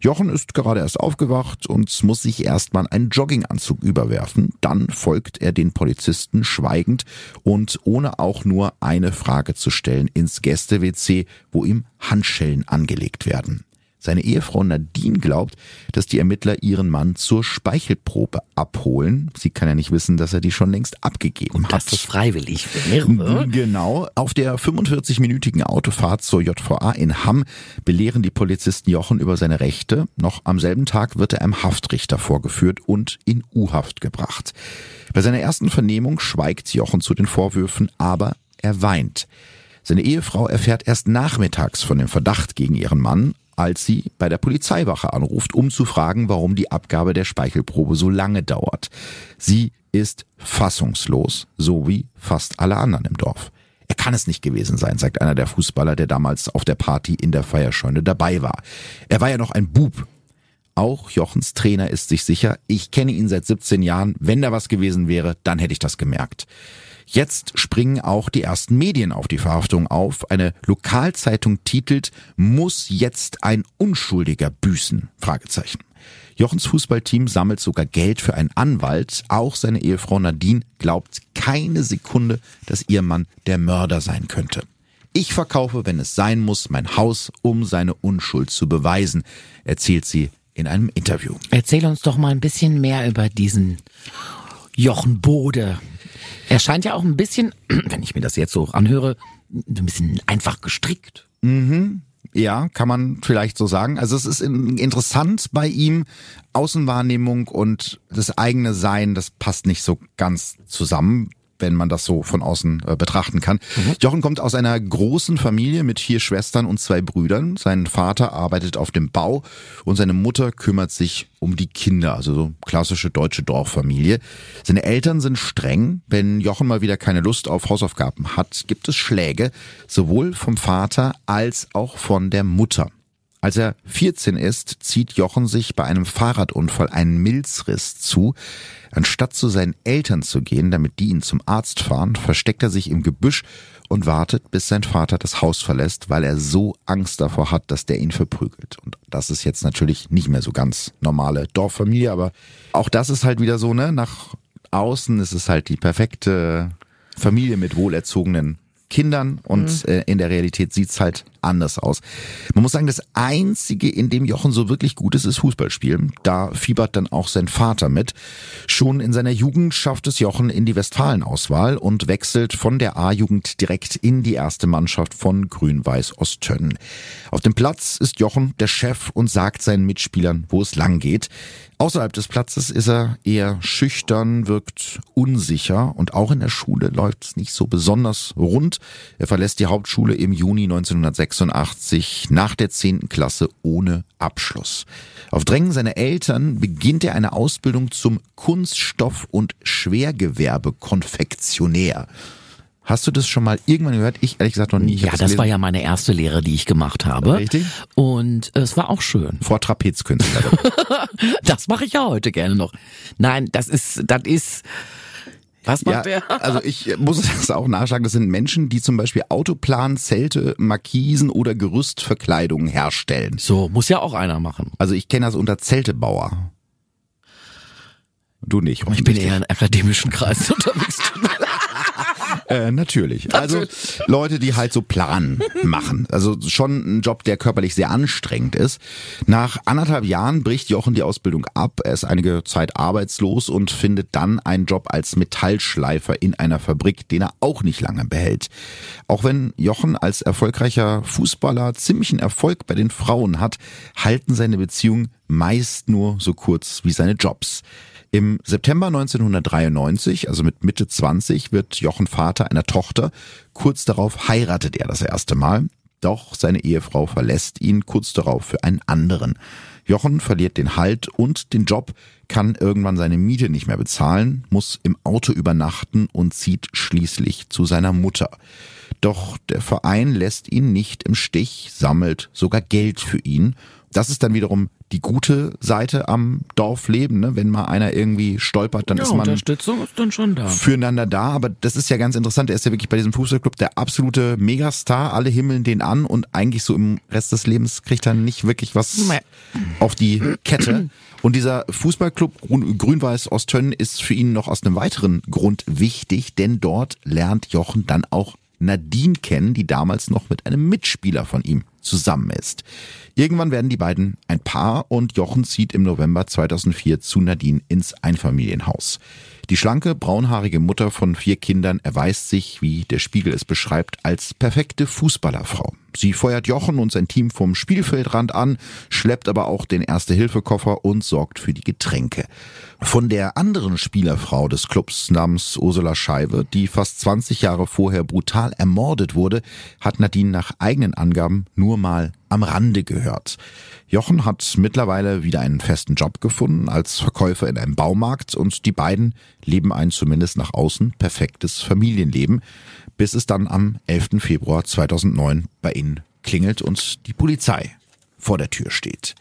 Jochen ist gerade erst aufgewacht und muss sich erstmal einen Jogginganzug überwerfen. Dann folgt er den Polizisten schweigend und ohne auch nur eine Frage zu stellen ins Gäste-WC, wo ihm Handschellen angelegt werden. Seine Ehefrau Nadine glaubt, dass die Ermittler ihren Mann zur Speichelprobe abholen. Sie kann ja nicht wissen, dass er die schon längst abgegeben Und hat. Das ist freiwillig wäre. Genau. Auf der 45-minütigen Autofahrt zur JVA in Hamm belehren die Polizisten Jochen über seine Rechte. Noch am selben Tag wird er einem Haftrichter vorgeführt und in U-Haft gebracht. Bei seiner ersten Vernehmung schweigt Jochen zu den Vorwürfen, aber er weint. Seine Ehefrau erfährt erst nachmittags von dem Verdacht gegen ihren Mann als sie bei der Polizeiwache anruft, um zu fragen, warum die Abgabe der Speichelprobe so lange dauert. Sie ist fassungslos, so wie fast alle anderen im Dorf. Er kann es nicht gewesen sein, sagt einer der Fußballer, der damals auf der Party in der Feierscheune dabei war. Er war ja noch ein Bub. Auch Jochens Trainer ist sich sicher, ich kenne ihn seit 17 Jahren, wenn da was gewesen wäre, dann hätte ich das gemerkt. Jetzt springen auch die ersten Medien auf die Verhaftung auf. Eine Lokalzeitung titelt, muss jetzt ein Unschuldiger büßen? Fragezeichen. Jochens Fußballteam sammelt sogar Geld für einen Anwalt. Auch seine Ehefrau Nadine glaubt keine Sekunde, dass ihr Mann der Mörder sein könnte. Ich verkaufe, wenn es sein muss, mein Haus, um seine Unschuld zu beweisen, erzählt sie in einem Interview. Erzähl uns doch mal ein bisschen mehr über diesen Jochen Bode. Er scheint ja auch ein bisschen, wenn ich mir das jetzt so anhöre, ein bisschen einfach gestrickt. Mhm. Ja, kann man vielleicht so sagen. Also es ist interessant bei ihm, Außenwahrnehmung und das eigene Sein, das passt nicht so ganz zusammen wenn man das so von außen äh, betrachten kann. Mhm. Jochen kommt aus einer großen Familie mit vier Schwestern und zwei Brüdern. Sein Vater arbeitet auf dem Bau und seine Mutter kümmert sich um die Kinder, also so klassische deutsche Dorffamilie. Seine Eltern sind streng. Wenn Jochen mal wieder keine Lust auf Hausaufgaben hat, gibt es Schläge, sowohl vom Vater als auch von der Mutter. Als er 14 ist, zieht Jochen sich bei einem Fahrradunfall einen Milzriss zu. Anstatt zu seinen Eltern zu gehen, damit die ihn zum Arzt fahren, versteckt er sich im Gebüsch und wartet, bis sein Vater das Haus verlässt, weil er so Angst davor hat, dass der ihn verprügelt. Und das ist jetzt natürlich nicht mehr so ganz normale Dorffamilie, aber auch das ist halt wieder so, ne? Nach außen ist es halt die perfekte Familie mit wohlerzogenen Kindern und mhm. äh, in der Realität sieht's halt anders aus. Man muss sagen, das Einzige, in dem Jochen so wirklich gut ist, ist Fußballspielen. Da fiebert dann auch sein Vater mit. Schon in seiner Jugend schafft es Jochen in die Westfalen-Auswahl und wechselt von der A-Jugend direkt in die erste Mannschaft von Grün-Weiß Osttönn. Auf dem Platz ist Jochen der Chef und sagt seinen Mitspielern, wo es lang geht. Außerhalb des Platzes ist er eher schüchtern, wirkt unsicher und auch in der Schule läuft es nicht so besonders rund. Er verlässt die Hauptschule im Juni 1996 1986 nach der 10. Klasse ohne Abschluss. Auf Drängen seiner Eltern beginnt er eine Ausbildung zum Kunststoff- und Schwergewerbekonfektionär. Hast du das schon mal irgendwann gehört? Ich ehrlich gesagt noch nie. Ich Ja, das war ja meine erste Lehre, die ich gemacht habe. Richtig. Und es war auch schön. vor Trapezkünstler. Das mache ich ja heute gerne noch. Nein, das ist, das ist. Was ja, macht der? also ich muss das auch nachschlagen. Das sind Menschen, die zum Beispiel Autoplan, Zelte, Markisen oder Gerüstverkleidungen herstellen. So, muss ja auch einer machen. Also ich kenne das unter Zeltebauer. Du nicht. Ich bin eher in akademischen Kreisen unterwegs. Äh, natürlich. Also Leute, die halt so Plan machen. Also schon ein Job, der körperlich sehr anstrengend ist. Nach anderthalb Jahren bricht Jochen die Ausbildung ab. Er ist einige Zeit arbeitslos und findet dann einen Job als Metallschleifer in einer Fabrik, den er auch nicht lange behält. Auch wenn Jochen als erfolgreicher Fußballer ziemlichen Erfolg bei den Frauen hat, halten seine Beziehungen meist nur so kurz wie seine Jobs. Im September 1993, also mit Mitte 20, wird Jochen Vater einer Tochter. Kurz darauf heiratet er das erste Mal. Doch seine Ehefrau verlässt ihn kurz darauf für einen anderen. Jochen verliert den Halt und den Job, kann irgendwann seine Miete nicht mehr bezahlen, muss im Auto übernachten und zieht schließlich zu seiner Mutter. Doch der Verein lässt ihn nicht im Stich, sammelt sogar Geld für ihn. Das ist dann wiederum die gute Seite am Dorfleben, ne? wenn mal einer irgendwie stolpert, dann Ja, ist man Unterstützung ist dann schon da. füreinander da, aber das ist ja ganz interessant. Er ist ja wirklich bei diesem Fußballclub der absolute Megastar. Alle himmeln den an und eigentlich so im Rest des Lebens kriegt er nicht wirklich was Nee. auf die Kette. Und dieser Fußballclub Grün- Grün-Weiß Osttönn ist für ihn noch aus einem weiteren Grund wichtig, denn dort lernt Jochen dann auch Nadine kennen, die damals noch mit einem Mitspieler von ihm zusammen ist. Irgendwann werden die beiden ein Paar und Jochen zieht im November 2004 zu Nadine ins Einfamilienhaus. Die schlanke, braunhaarige Mutter von vier Kindern erweist sich, wie der Spiegel es beschreibt, als perfekte Fußballerfrau. Sie feuert Jochen und sein Team vom Spielfeldrand an, schleppt aber auch den Erste-Hilfe-Koffer und sorgt für die Getränke. Von der anderen Spielerfrau des Clubs namens Ursula Scheibe, die fast 20 Jahre vorher brutal ermordet wurde, hat Nadine nach eigenen Angaben nur mal am Rande gehört. Jochen hat mittlerweile wieder einen festen Job gefunden als Verkäufer in einem Baumarkt und die beiden leben ein zumindest nach außen perfektes Familienleben, bis es dann am 11. Februar 2009 bei ihnen klingelt und die Polizei vor der Tür steht.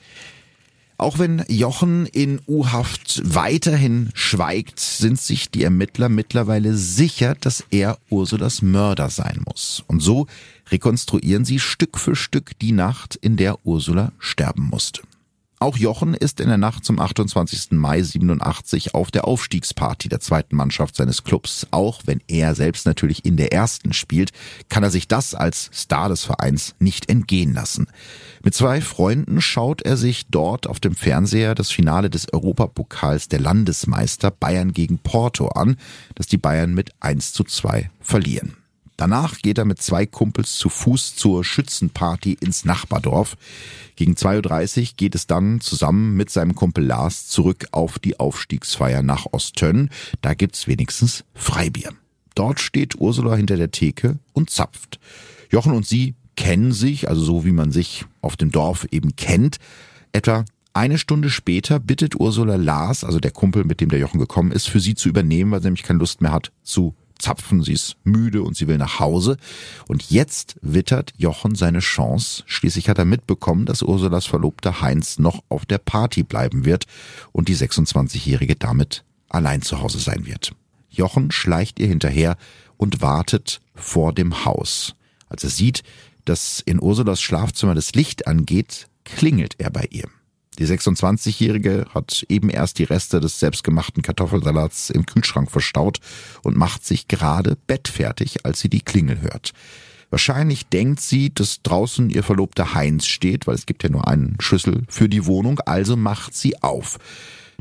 Auch wenn Jochen in U-Haft weiterhin schweigt, sind sich die Ermittler mittlerweile sicher, dass er Ursulas Mörder sein muss. Und so rekonstruieren sie Stück für Stück die Nacht, in der Ursula sterben musste. Auch Jochen ist in der Nacht zum 28. Mai 87 auf der Aufstiegsparty der zweiten Mannschaft seines Clubs. Auch wenn er selbst natürlich in der ersten spielt, kann er sich das als Star des Vereins nicht entgehen lassen. Mit zwei Freunden schaut er sich dort auf dem Fernseher das Finale des Europapokals der Landesmeister Bayern gegen Porto an, das die Bayern mit 1 zu 2 verlieren. Danach geht er mit zwei Kumpels zu Fuß zur Schützenparty ins Nachbardorf. Gegen 2.30 Uhr geht es dann zusammen mit seinem Kumpel Lars zurück auf die Aufstiegsfeier nach Osttönn. Da gibt's wenigstens Freibier. Dort steht Ursula hinter der Theke und zapft. Jochen und sie kennen sich, also so wie man sich auf dem Dorf eben kennt. Etwa eine Stunde später bittet Ursula Lars, also der Kumpel, mit dem der Jochen gekommen ist, für sie zu übernehmen, weil sie nämlich keine Lust mehr hat zu zapfen. Sie ist müde und sie will nach Hause. Und jetzt wittert Jochen seine Chance. Schließlich hat er mitbekommen, dass Ursulas Verlobter Heinz noch auf der Party bleiben wird und die 26-Jährige damit allein zu Hause sein wird. Jochen schleicht ihr hinterher und wartet vor dem Haus. Als er sieht, dass in Ursulas Schlafzimmer das Licht angeht, klingelt er bei ihr. Die 26-Jährige hat eben erst die Reste des selbstgemachten Kartoffelsalats im Kühlschrank verstaut und macht sich gerade bettfertig, als sie die Klingel hört. Wahrscheinlich denkt sie, dass draußen ihr Verlobter Heinz steht, weil es gibt ja nur einen Schlüssel für die Wohnung, also macht sie auf.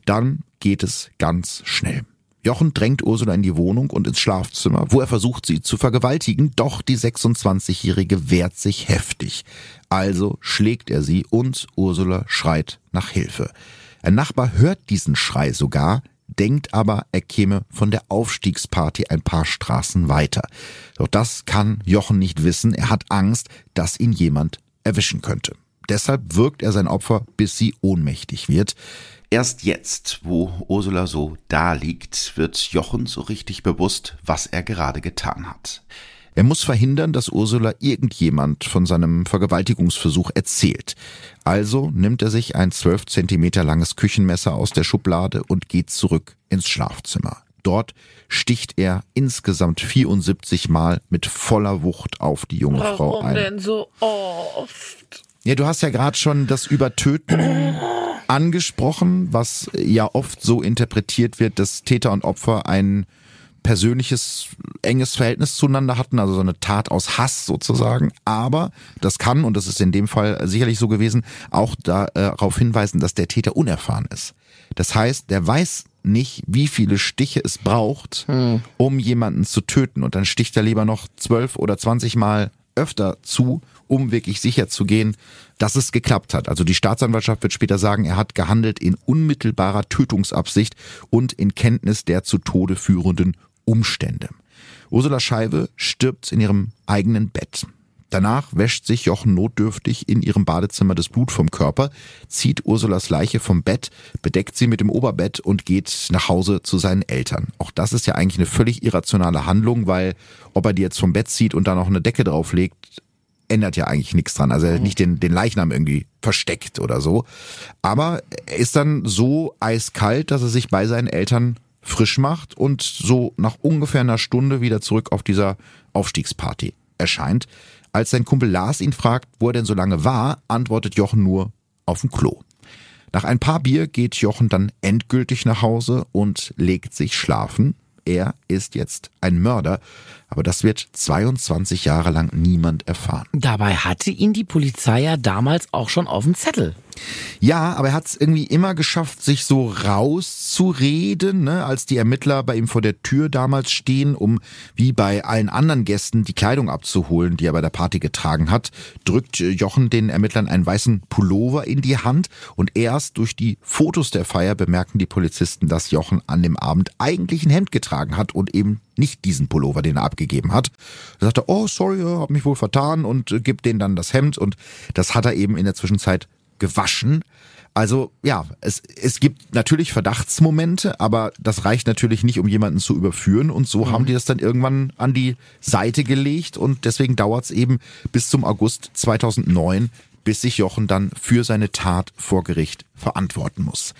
Dann geht es ganz schnell. Jochen drängt Ursula in die Wohnung und ins Schlafzimmer, wo er versucht, sie zu vergewaltigen, doch die 26-Jährige wehrt sich heftig. Also schlägt er sie und Ursula schreit nach Hilfe. Ein Nachbar hört diesen Schrei sogar, denkt aber, er käme von der Aufstiegsparty ein paar Straßen weiter. Doch das kann Jochen nicht wissen. Er hat Angst, dass ihn jemand erwischen könnte. Deshalb wirkt er sein Opfer, bis sie ohnmächtig wird. Erst jetzt, wo Ursula so da liegt, wird Jochen so richtig bewusst, was er gerade getan hat. Er muss verhindern, dass Ursula irgendjemand von seinem Vergewaltigungsversuch erzählt. Also nimmt er sich ein zwölf Zentimeter langes Küchenmesser aus der Schublade und geht zurück ins Schlafzimmer. Dort sticht er insgesamt 74 Mal mit voller Wucht auf die junge Warum Frau ein. denn so oft? Ja, du hast ja gerade schon das Übertöten angesprochen, was ja oft so interpretiert wird, dass Täter und Opfer ein persönliches, enges Verhältnis zueinander hatten, also so eine Tat aus Hass sozusagen. Aber das kann, und das ist in dem Fall sicherlich so gewesen, auch darauf hinweisen, dass der Täter unerfahren ist. Das heißt, der weiß nicht, wie viele Stiche es braucht, um jemanden zu töten. Und dann sticht er lieber noch zwölf oder zwanzig Mal öfter zu, um wirklich sicher zu gehen, dass es geklappt hat. Also die Staatsanwaltschaft wird später sagen, er hat gehandelt in unmittelbarer Tötungsabsicht und in Kenntnis der zu Tode führenden Umstände. Ursula Scheibe stirbt in ihrem eigenen Bett. Danach wäscht sich Jochen notdürftig in ihrem Badezimmer das Blut vom Körper, zieht Ursulas Leiche vom Bett, bedeckt sie mit dem Oberbett und geht nach Hause zu seinen Eltern. Auch das ist ja eigentlich eine völlig irrationale Handlung, weil ob er die jetzt vom Bett zieht und da noch eine Decke drauflegt, ändert ja eigentlich nichts dran. Also er hat nicht den, den Leichnam irgendwie versteckt oder so. Aber er ist dann so eiskalt, dass er sich bei seinen Eltern frisch macht und so nach ungefähr einer Stunde wieder zurück auf dieser Aufstiegsparty erscheint. Als sein Kumpel Lars ihn fragt, wo er denn so lange war, antwortet Jochen nur auf dem Klo. Nach ein paar Bier geht Jochen dann endgültig nach Hause und legt sich schlafen. Er ist jetzt ein Mörder, aber das wird 22 Jahre lang niemand erfahren. Dabei hatte ihn die Polizei ja damals auch schon auf dem Zettel. Ja, aber er hat es irgendwie immer geschafft, sich so rauszureden, ne? als die Ermittler bei ihm vor der Tür damals stehen, um wie bei allen anderen Gästen die Kleidung abzuholen, die er bei der Party getragen hat, drückt Jochen den Ermittlern einen weißen Pullover in die Hand und erst durch die Fotos der Feier bemerken die Polizisten, dass Jochen an dem Abend eigentlich ein Hemd getragen hat und eben nicht diesen Pullover, den er abgegeben hat. Da sagt er, oh sorry, hab mich wohl vertan und äh, gibt denen dann das Hemd und das hat er eben in der Zwischenzeit gewaschen. Also ja, es, es gibt natürlich Verdachtsmomente, aber das reicht natürlich nicht, um jemanden zu überführen. Und so mhm. haben die das dann irgendwann an die Seite gelegt und deswegen dauert es eben bis zum August 2009, bis sich Jochen dann für seine Tat vor Gericht verantworten muss.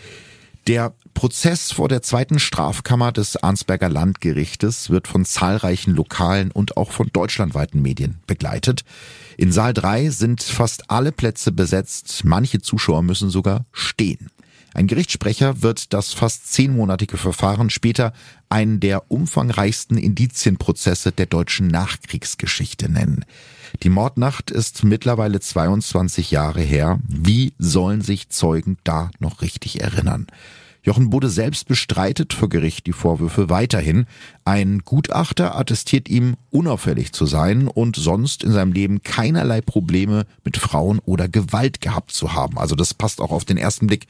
Der Prozess vor der zweiten Strafkammer des Arnsberger Landgerichtes wird von zahlreichen lokalen und auch von deutschlandweiten Medien begleitet. In Saal 3 sind fast alle Plätze besetzt, manche Zuschauer müssen sogar stehen. Ein Gerichtssprecher wird das fast zehnmonatige Verfahren später einen der umfangreichsten Indizienprozesse der deutschen Nachkriegsgeschichte nennen. Die Mordnacht ist mittlerweile 22 Jahre her. Wie sollen sich Zeugen da noch richtig erinnern? Jochen Bode selbst bestreitet vor Gericht die Vorwürfe weiterhin. Ein Gutachter attestiert ihm, unauffällig zu sein und sonst in seinem Leben keinerlei Probleme mit Frauen oder Gewalt gehabt zu haben. Also das passt auch auf den ersten Blick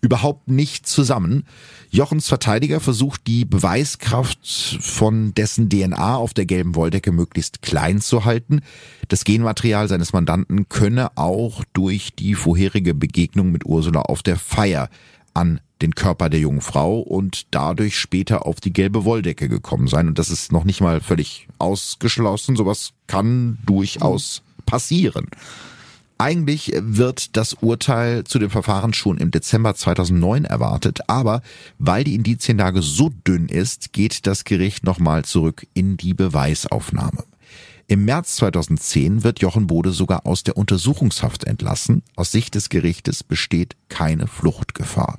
überhaupt nicht zusammen. Jochens Verteidiger versucht die Beweiskraft von dessen DNA auf der gelben Wolldecke möglichst klein zu halten. Das Genmaterial seines Mandanten könne auch durch die vorherige Begegnung mit Ursula auf der Feier an den Körper der jungen Frau und dadurch später auf die gelbe Wolldecke gekommen sein. Und das ist noch nicht mal völlig ausgeschlossen. Sowas kann durchaus passieren. Eigentlich wird das Urteil zu dem Verfahren schon im Dezember 2009 erwartet, aber weil die Indizienlage so dünn ist, geht das Gericht nochmal zurück in die Beweisaufnahme. Im März 2010 wird Jochen Bode sogar aus der Untersuchungshaft entlassen. Aus Sicht des Gerichtes besteht keine Fluchtgefahr.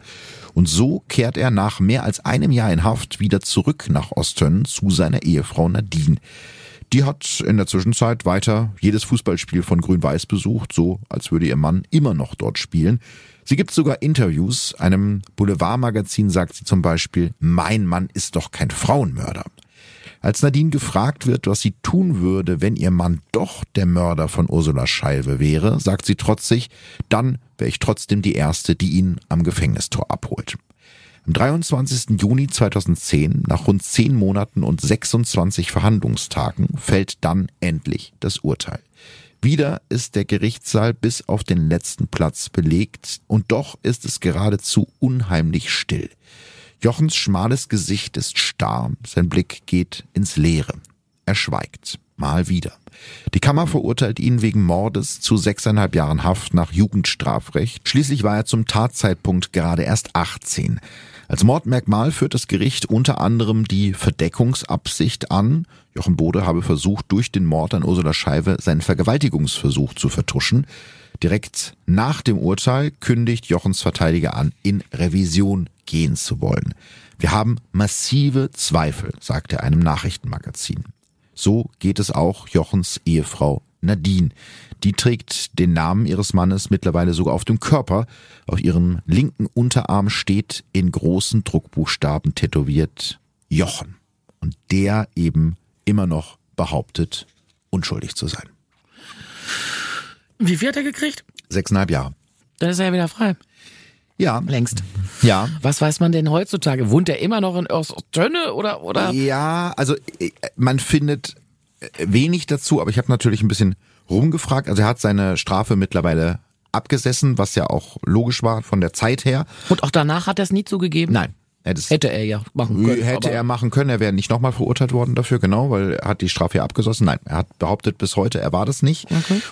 Und so kehrt er nach mehr als einem Jahr in Haft wieder zurück nach Ostön zu seiner Ehefrau Nadine. Die hat in der Zwischenzeit weiter jedes Fußballspiel von Grün-Weiß besucht, so als würde ihr Mann immer noch dort spielen. Sie gibt sogar Interviews. Einem Boulevardmagazin sagt sie zum Beispiel, mein Mann ist doch kein Frauenmörder. Als Nadine gefragt wird, was sie tun würde, wenn ihr Mann doch der Mörder von Ursula Scheibe wäre, sagt sie trotzig, dann wäre ich trotzdem die Erste, die ihn am Gefängnistor abholt. Am 23. Juni 2010, nach rund zehn Monaten und 26 Verhandlungstagen, fällt dann endlich das Urteil. Wieder ist der Gerichtssaal bis auf den letzten Platz belegt und doch ist es geradezu unheimlich still. Jochens schmales Gesicht ist starr, sein Blick geht ins Leere. Er schweigt. Mal wieder. Die Kammer verurteilt ihn wegen Mordes zu sechseinhalb Jahren Haft nach Jugendstrafrecht. Schließlich war er zum Tatzeitpunkt gerade erst 18. Als Mordmerkmal führt das Gericht unter anderem die Verdeckungsabsicht an. Jochen Bode habe versucht, durch den Mord an Ursula Scheibe seinen Vergewaltigungsversuch zu vertuschen. Direkt nach dem Urteil kündigt Jochens Verteidiger an, in Revision gehen zu wollen. Wir haben massive Zweifel, sagt er einem Nachrichtenmagazin. So geht es auch Jochens Ehefrau Nadine. Die trägt den Namen ihres Mannes mittlerweile sogar auf dem Körper. Auf ihrem linken Unterarm steht in großen Druckbuchstaben tätowiert Jochen. Und der eben immer noch behauptet, unschuldig zu sein. Wie viel hat er gekriegt? Sechseinhalb Jahre. Dann ist er ja wieder frei. Ja. Längst. Ja. Was weiß man denn heutzutage? Wohnt er immer noch in Ostönne oder, oder? Ja, also äh, man findet äh, wenig dazu, aber ich habe natürlich ein bisschen rumgefragt. Also er hat seine Strafe mittlerweile abgesessen, was ja auch logisch war von der Zeit her. Und auch danach hat er es nie zugegeben? Nein. Das Hätte er ja machen können. hätte er machen können, er wäre nicht nochmal verurteilt worden dafür, genau, weil er hat die Strafe ja abgesessen. Nein, er hat behauptet bis heute, er war das nicht.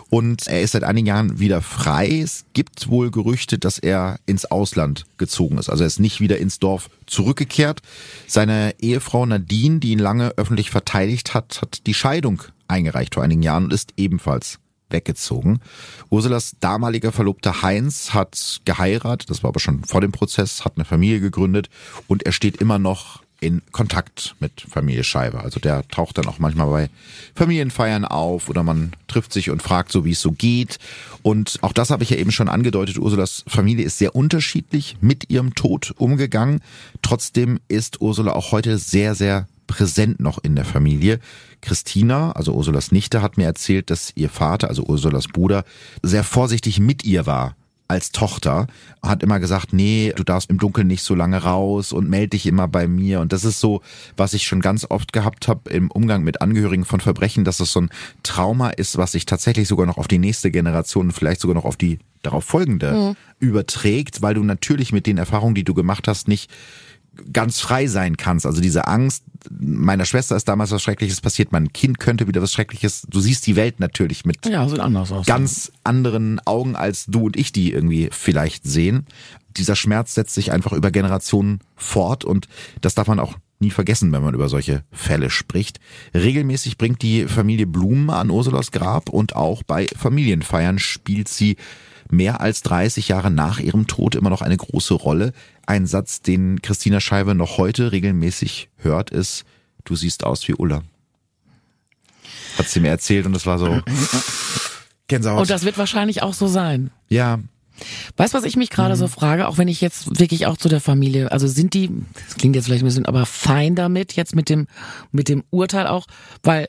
Und er ist seit einigen Jahren wieder frei. Es gibt wohl Gerüchte, dass er ins Ausland gezogen ist. Also er ist nicht wieder ins Dorf zurückgekehrt. Seine Ehefrau Nadine, die ihn lange öffentlich verteidigt hat, hat die Scheidung eingereicht vor einigen Jahren und ist ebenfalls weggezogen. Ursulas damaliger Verlobter Heinz hat geheiratet, das war aber schon vor dem Prozess, hat eine Familie gegründet und er steht immer noch in Kontakt mit Familie Scheibe. Also der taucht dann auch manchmal bei Familienfeiern auf oder man trifft sich und fragt so, wie es so geht. Und auch das habe ich ja eben schon angedeutet. Ursulas Familie ist sehr unterschiedlich mit ihrem Tod umgegangen. Trotzdem ist Ursula auch heute sehr, sehr präsent noch in der Familie. Christina, also Ursulas Nichte, hat mir erzählt, dass ihr Vater, also Ursulas Bruder, sehr vorsichtig mit ihr war als Tochter, hat immer gesagt, nee, du darfst im Dunkeln nicht so lange raus und melde dich immer bei mir. Und das ist so, was ich schon ganz oft gehabt habe im Umgang mit Angehörigen von Verbrechen, dass es so ein Trauma ist, was sich tatsächlich sogar noch auf die nächste Generation und vielleicht sogar noch auf die darauf folgende überträgt, weil du natürlich mit den Erfahrungen, die du gemacht hast, nicht ganz frei sein kannst. Also diese Angst, meiner Schwester ist damals was Schreckliches passiert, mein Kind könnte wieder was Schreckliches. Du siehst die Welt natürlich mit Ja, sieht anders aus. ganz anderen Augen, als du und ich die irgendwie vielleicht sehen. Dieser Schmerz setzt sich einfach über Generationen fort und das darf man auch nie vergessen, wenn man über solche Fälle spricht. Regelmäßig bringt die Familie Blumen an Ursulas Grab und auch bei Familienfeiern spielt sie mehr als 30 Jahre nach ihrem Tod immer noch eine große Rolle. Ein Satz, den Christina Scheibe noch heute regelmäßig hört, ist, du siehst aus wie Ulla. Hat sie mir erzählt und es war so Gänsehaut. Und das wird wahrscheinlich auch so sein. ja, Weißt du, was ich mich gerade so frage, auch wenn ich jetzt wirklich auch zu der Familie, also sind die, das klingt jetzt vielleicht ein bisschen, aber fein damit, jetzt mit dem, mit dem Urteil auch, weil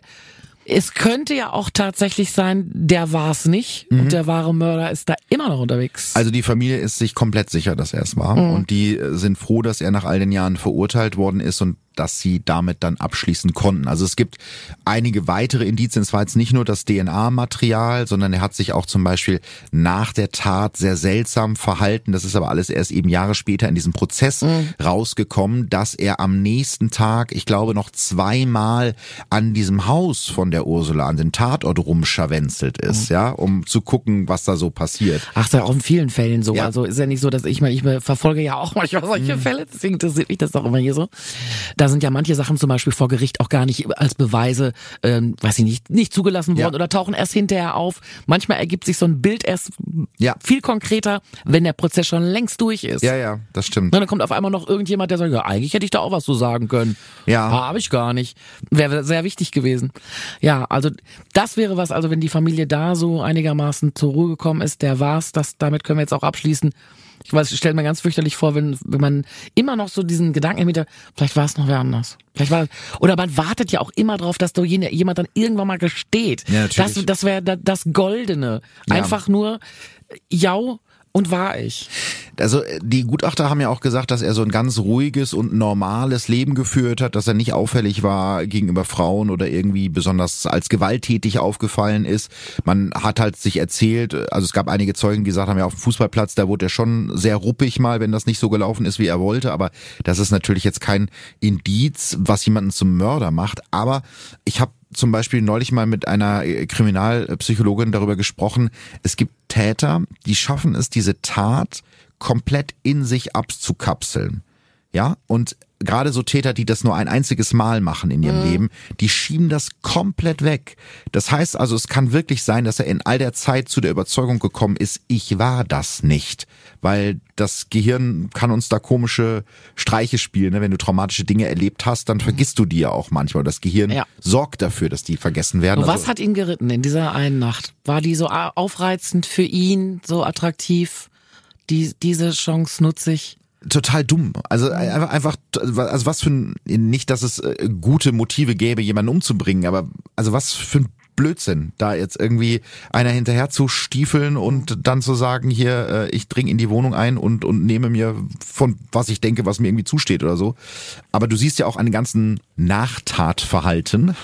es könnte ja auch tatsächlich sein, der war es nicht und der wahre Mörder ist da immer noch unterwegs. Also die Familie ist sich komplett sicher, dass er es war. Und die sind froh, dass er nach all den Jahren verurteilt worden ist und dass sie damit dann abschließen konnten. Also es gibt einige weitere Indizien. Es war jetzt nicht nur das DNA-Material, sondern er hat sich auch zum Beispiel nach der Tat sehr seltsam verhalten. Das ist aber alles erst eben Jahre später in diesem Prozess rausgekommen, dass er am nächsten Tag, ich glaube, noch zweimal an diesem Haus von der Ursula, an den Tatort rumscharwenzelt ist, ja, um zu gucken, was da so passiert. Ach, ist ja auch in vielen Fällen so. Ja. Also ist ja nicht so, dass ich mal, ich verfolge ja auch manchmal solche Fälle, deswegen interessiert mich das auch immer hier so. Da sind ja manche Sachen zum Beispiel vor Gericht auch gar nicht als Beweise, ähm, weiß ich nicht, nicht zugelassen Ja. worden oder tauchen erst hinterher auf. Manchmal ergibt sich so ein Bild erst Ja. viel konkreter, wenn der Prozess schon längst durch ist. Ja, ja, das stimmt. Na, dann kommt auf einmal noch irgendjemand, der sagt, ja, eigentlich hätte ich da auch was zu sagen können. Ja. Habe ich gar nicht. Wäre sehr wichtig gewesen. Ja, also das wäre was, also wenn die Familie da so einigermaßen zur Ruhe gekommen ist, der war's, das, damit können wir jetzt auch abschließen. Ich weiß, ich stelle mir ganz fürchterlich vor, wenn, wenn man immer noch so diesen Gedanken Hinter, vielleicht war es noch wer anders. Vielleicht war, oder man wartet ja auch immer drauf, dass da jemand dann irgendwann mal gesteht. Ja, natürlich. das das wäre da- das Goldene. Ja. Einfach nur, ja, Und war ich. Also die Gutachter haben ja auch gesagt, dass er so ein ganz ruhiges und normales Leben geführt hat, dass er nicht auffällig war gegenüber Frauen oder irgendwie besonders als gewalttätig aufgefallen ist. Man hat halt sich erzählt, also es gab einige Zeugen, die gesagt haben, ja auf dem Fußballplatz, da wurde er schon sehr ruppig mal, wenn das nicht so gelaufen ist, wie er wollte. Aber das ist natürlich jetzt kein Indiz, was jemanden zum Mörder macht. Aber ich habe zum Beispiel neulich mal mit einer Kriminalpsychologin darüber gesprochen. Es gibt Täter, die schaffen es, diese Tat komplett in sich abzukapseln. Ja, und gerade so Täter, die das nur ein einziges Mal machen in ihrem mhm. Leben, die schieben das komplett weg. Das heißt also, es kann wirklich sein, dass er in all der Zeit zu der Überzeugung gekommen ist, ich war das nicht. Weil das Gehirn kann uns da komische Streiche spielen. Ne? Wenn du traumatische Dinge erlebt hast, dann vergisst du die ja auch manchmal. Das Gehirn ja. sorgt dafür, dass die vergessen werden. Und was also, hat ihn geritten in dieser einen Nacht? War die so aufreizend für ihn, so attraktiv? Die, diese Chance nutze ich? total dumm. Also mhm. einfach, einfach, also was für ein, nicht, dass es äh, gute Motive gäbe, jemanden umzubringen, aber also was für ein Blödsinn, da jetzt irgendwie einer hinterher zu stiefeln und dann zu sagen, hier, äh, ich dring in die Wohnung ein und, und nehme mir von was ich denke, was mir irgendwie zusteht oder so. Aber du siehst ja auch an den ganzen Nachtatverhalten,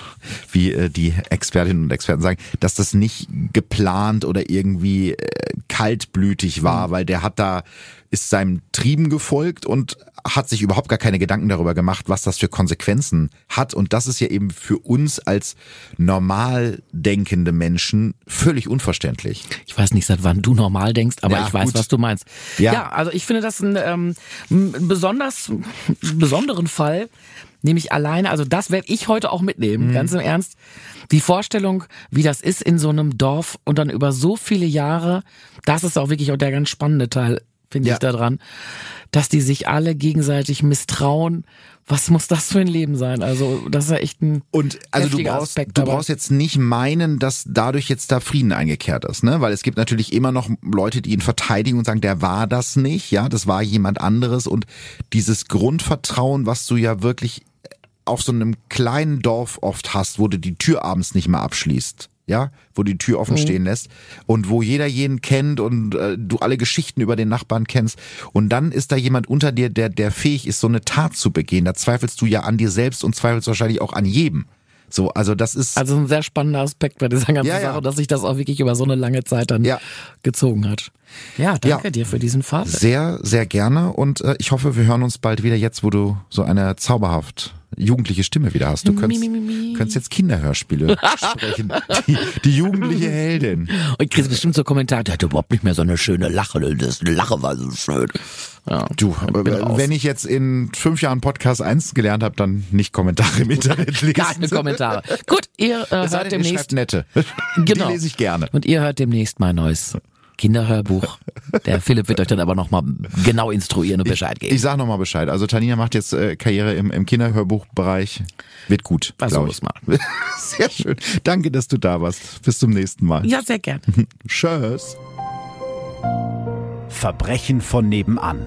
wie äh, die Expertinnen und Experten sagen, dass das nicht geplant oder irgendwie kaltblütig war, mhm. weil der hat da ist seinem Trieben gefolgt und hat sich überhaupt gar keine Gedanken darüber gemacht, was das für Konsequenzen hat. Und das ist ja eben für uns als normal denkende Menschen völlig unverständlich. Ich weiß nicht, seit wann du normal denkst, aber ja, ich weiß, gut. was du meinst. Ja. ja, also ich finde das einen ähm, besonders besonderen Fall, nämlich alleine, also das werde ich heute auch mitnehmen, mhm. ganz im Ernst. Die Vorstellung, wie das ist in so einem Dorf und dann über so viele Jahre, das ist auch wirklich auch der ganz spannende Teil finde ja. ich daran, dass die sich alle gegenseitig misstrauen. Was muss das für ein Leben sein? Also, das ist ja echt ein Und also du brauchst, Aspekt, du brauchst jetzt nicht meinen, dass dadurch jetzt da Frieden eingekehrt ist, ne? Weil es gibt natürlich immer noch Leute, die ihn verteidigen und sagen, der war das nicht, ja, das war jemand anderes und dieses Grundvertrauen, was du ja wirklich auf so einem kleinen Dorf oft hast, wo du die Tür abends nicht mehr abschließt ja, wo die Tür offen mhm. stehen lässt und wo jeder jeden kennt und äh, du alle Geschichten über den Nachbarn kennst und dann ist da jemand unter dir, der der fähig ist, so eine Tat zu begehen. Da zweifelst du ja an dir selbst und zweifelst wahrscheinlich auch an jedem. So, also das ist also ein sehr spannender Aspekt bei dieser ganzen ja, Sache, ja. dass sich das auch wirklich über so eine lange Zeit dann ja. gezogen hat. Ja, danke dir für diesen Fall. Sehr, sehr gerne und äh, ich hoffe, wir hören uns bald wieder jetzt, wo du so eine zauberhaft jugendliche Stimme wieder hast. Du könntest, mi, mi, mi. könntest jetzt Kinderhörspiele sprechen. Die, die, jugendliche Heldin. Und kriegst bestimmt so Kommentare, der hat überhaupt nicht mehr so eine schöne Lache. Das Lache war so schön. Ja, du, wenn ich jetzt in fünf Jahren Podcast 1 gelernt habe, dann nicht Kommentare im Internet lesen. Keine Kommentare. Gut, ihr äh, hört demnächst. nette. Genau. Die lese ich gerne. Und ihr hört demnächst mein neues Kinderhörbuch. Der Philipp wird euch dann aber nochmal genau instruieren und Bescheid geben. Ich, ich sag nochmal Bescheid. Also Tanina macht jetzt äh, Karriere im, im Kinderhörbuchbereich. Wird gut. Also ich mal. Sehr schön. Danke, dass du da warst. Bis zum nächsten Mal. Ja, sehr gern. Tschüss. Verbrechen von nebenan.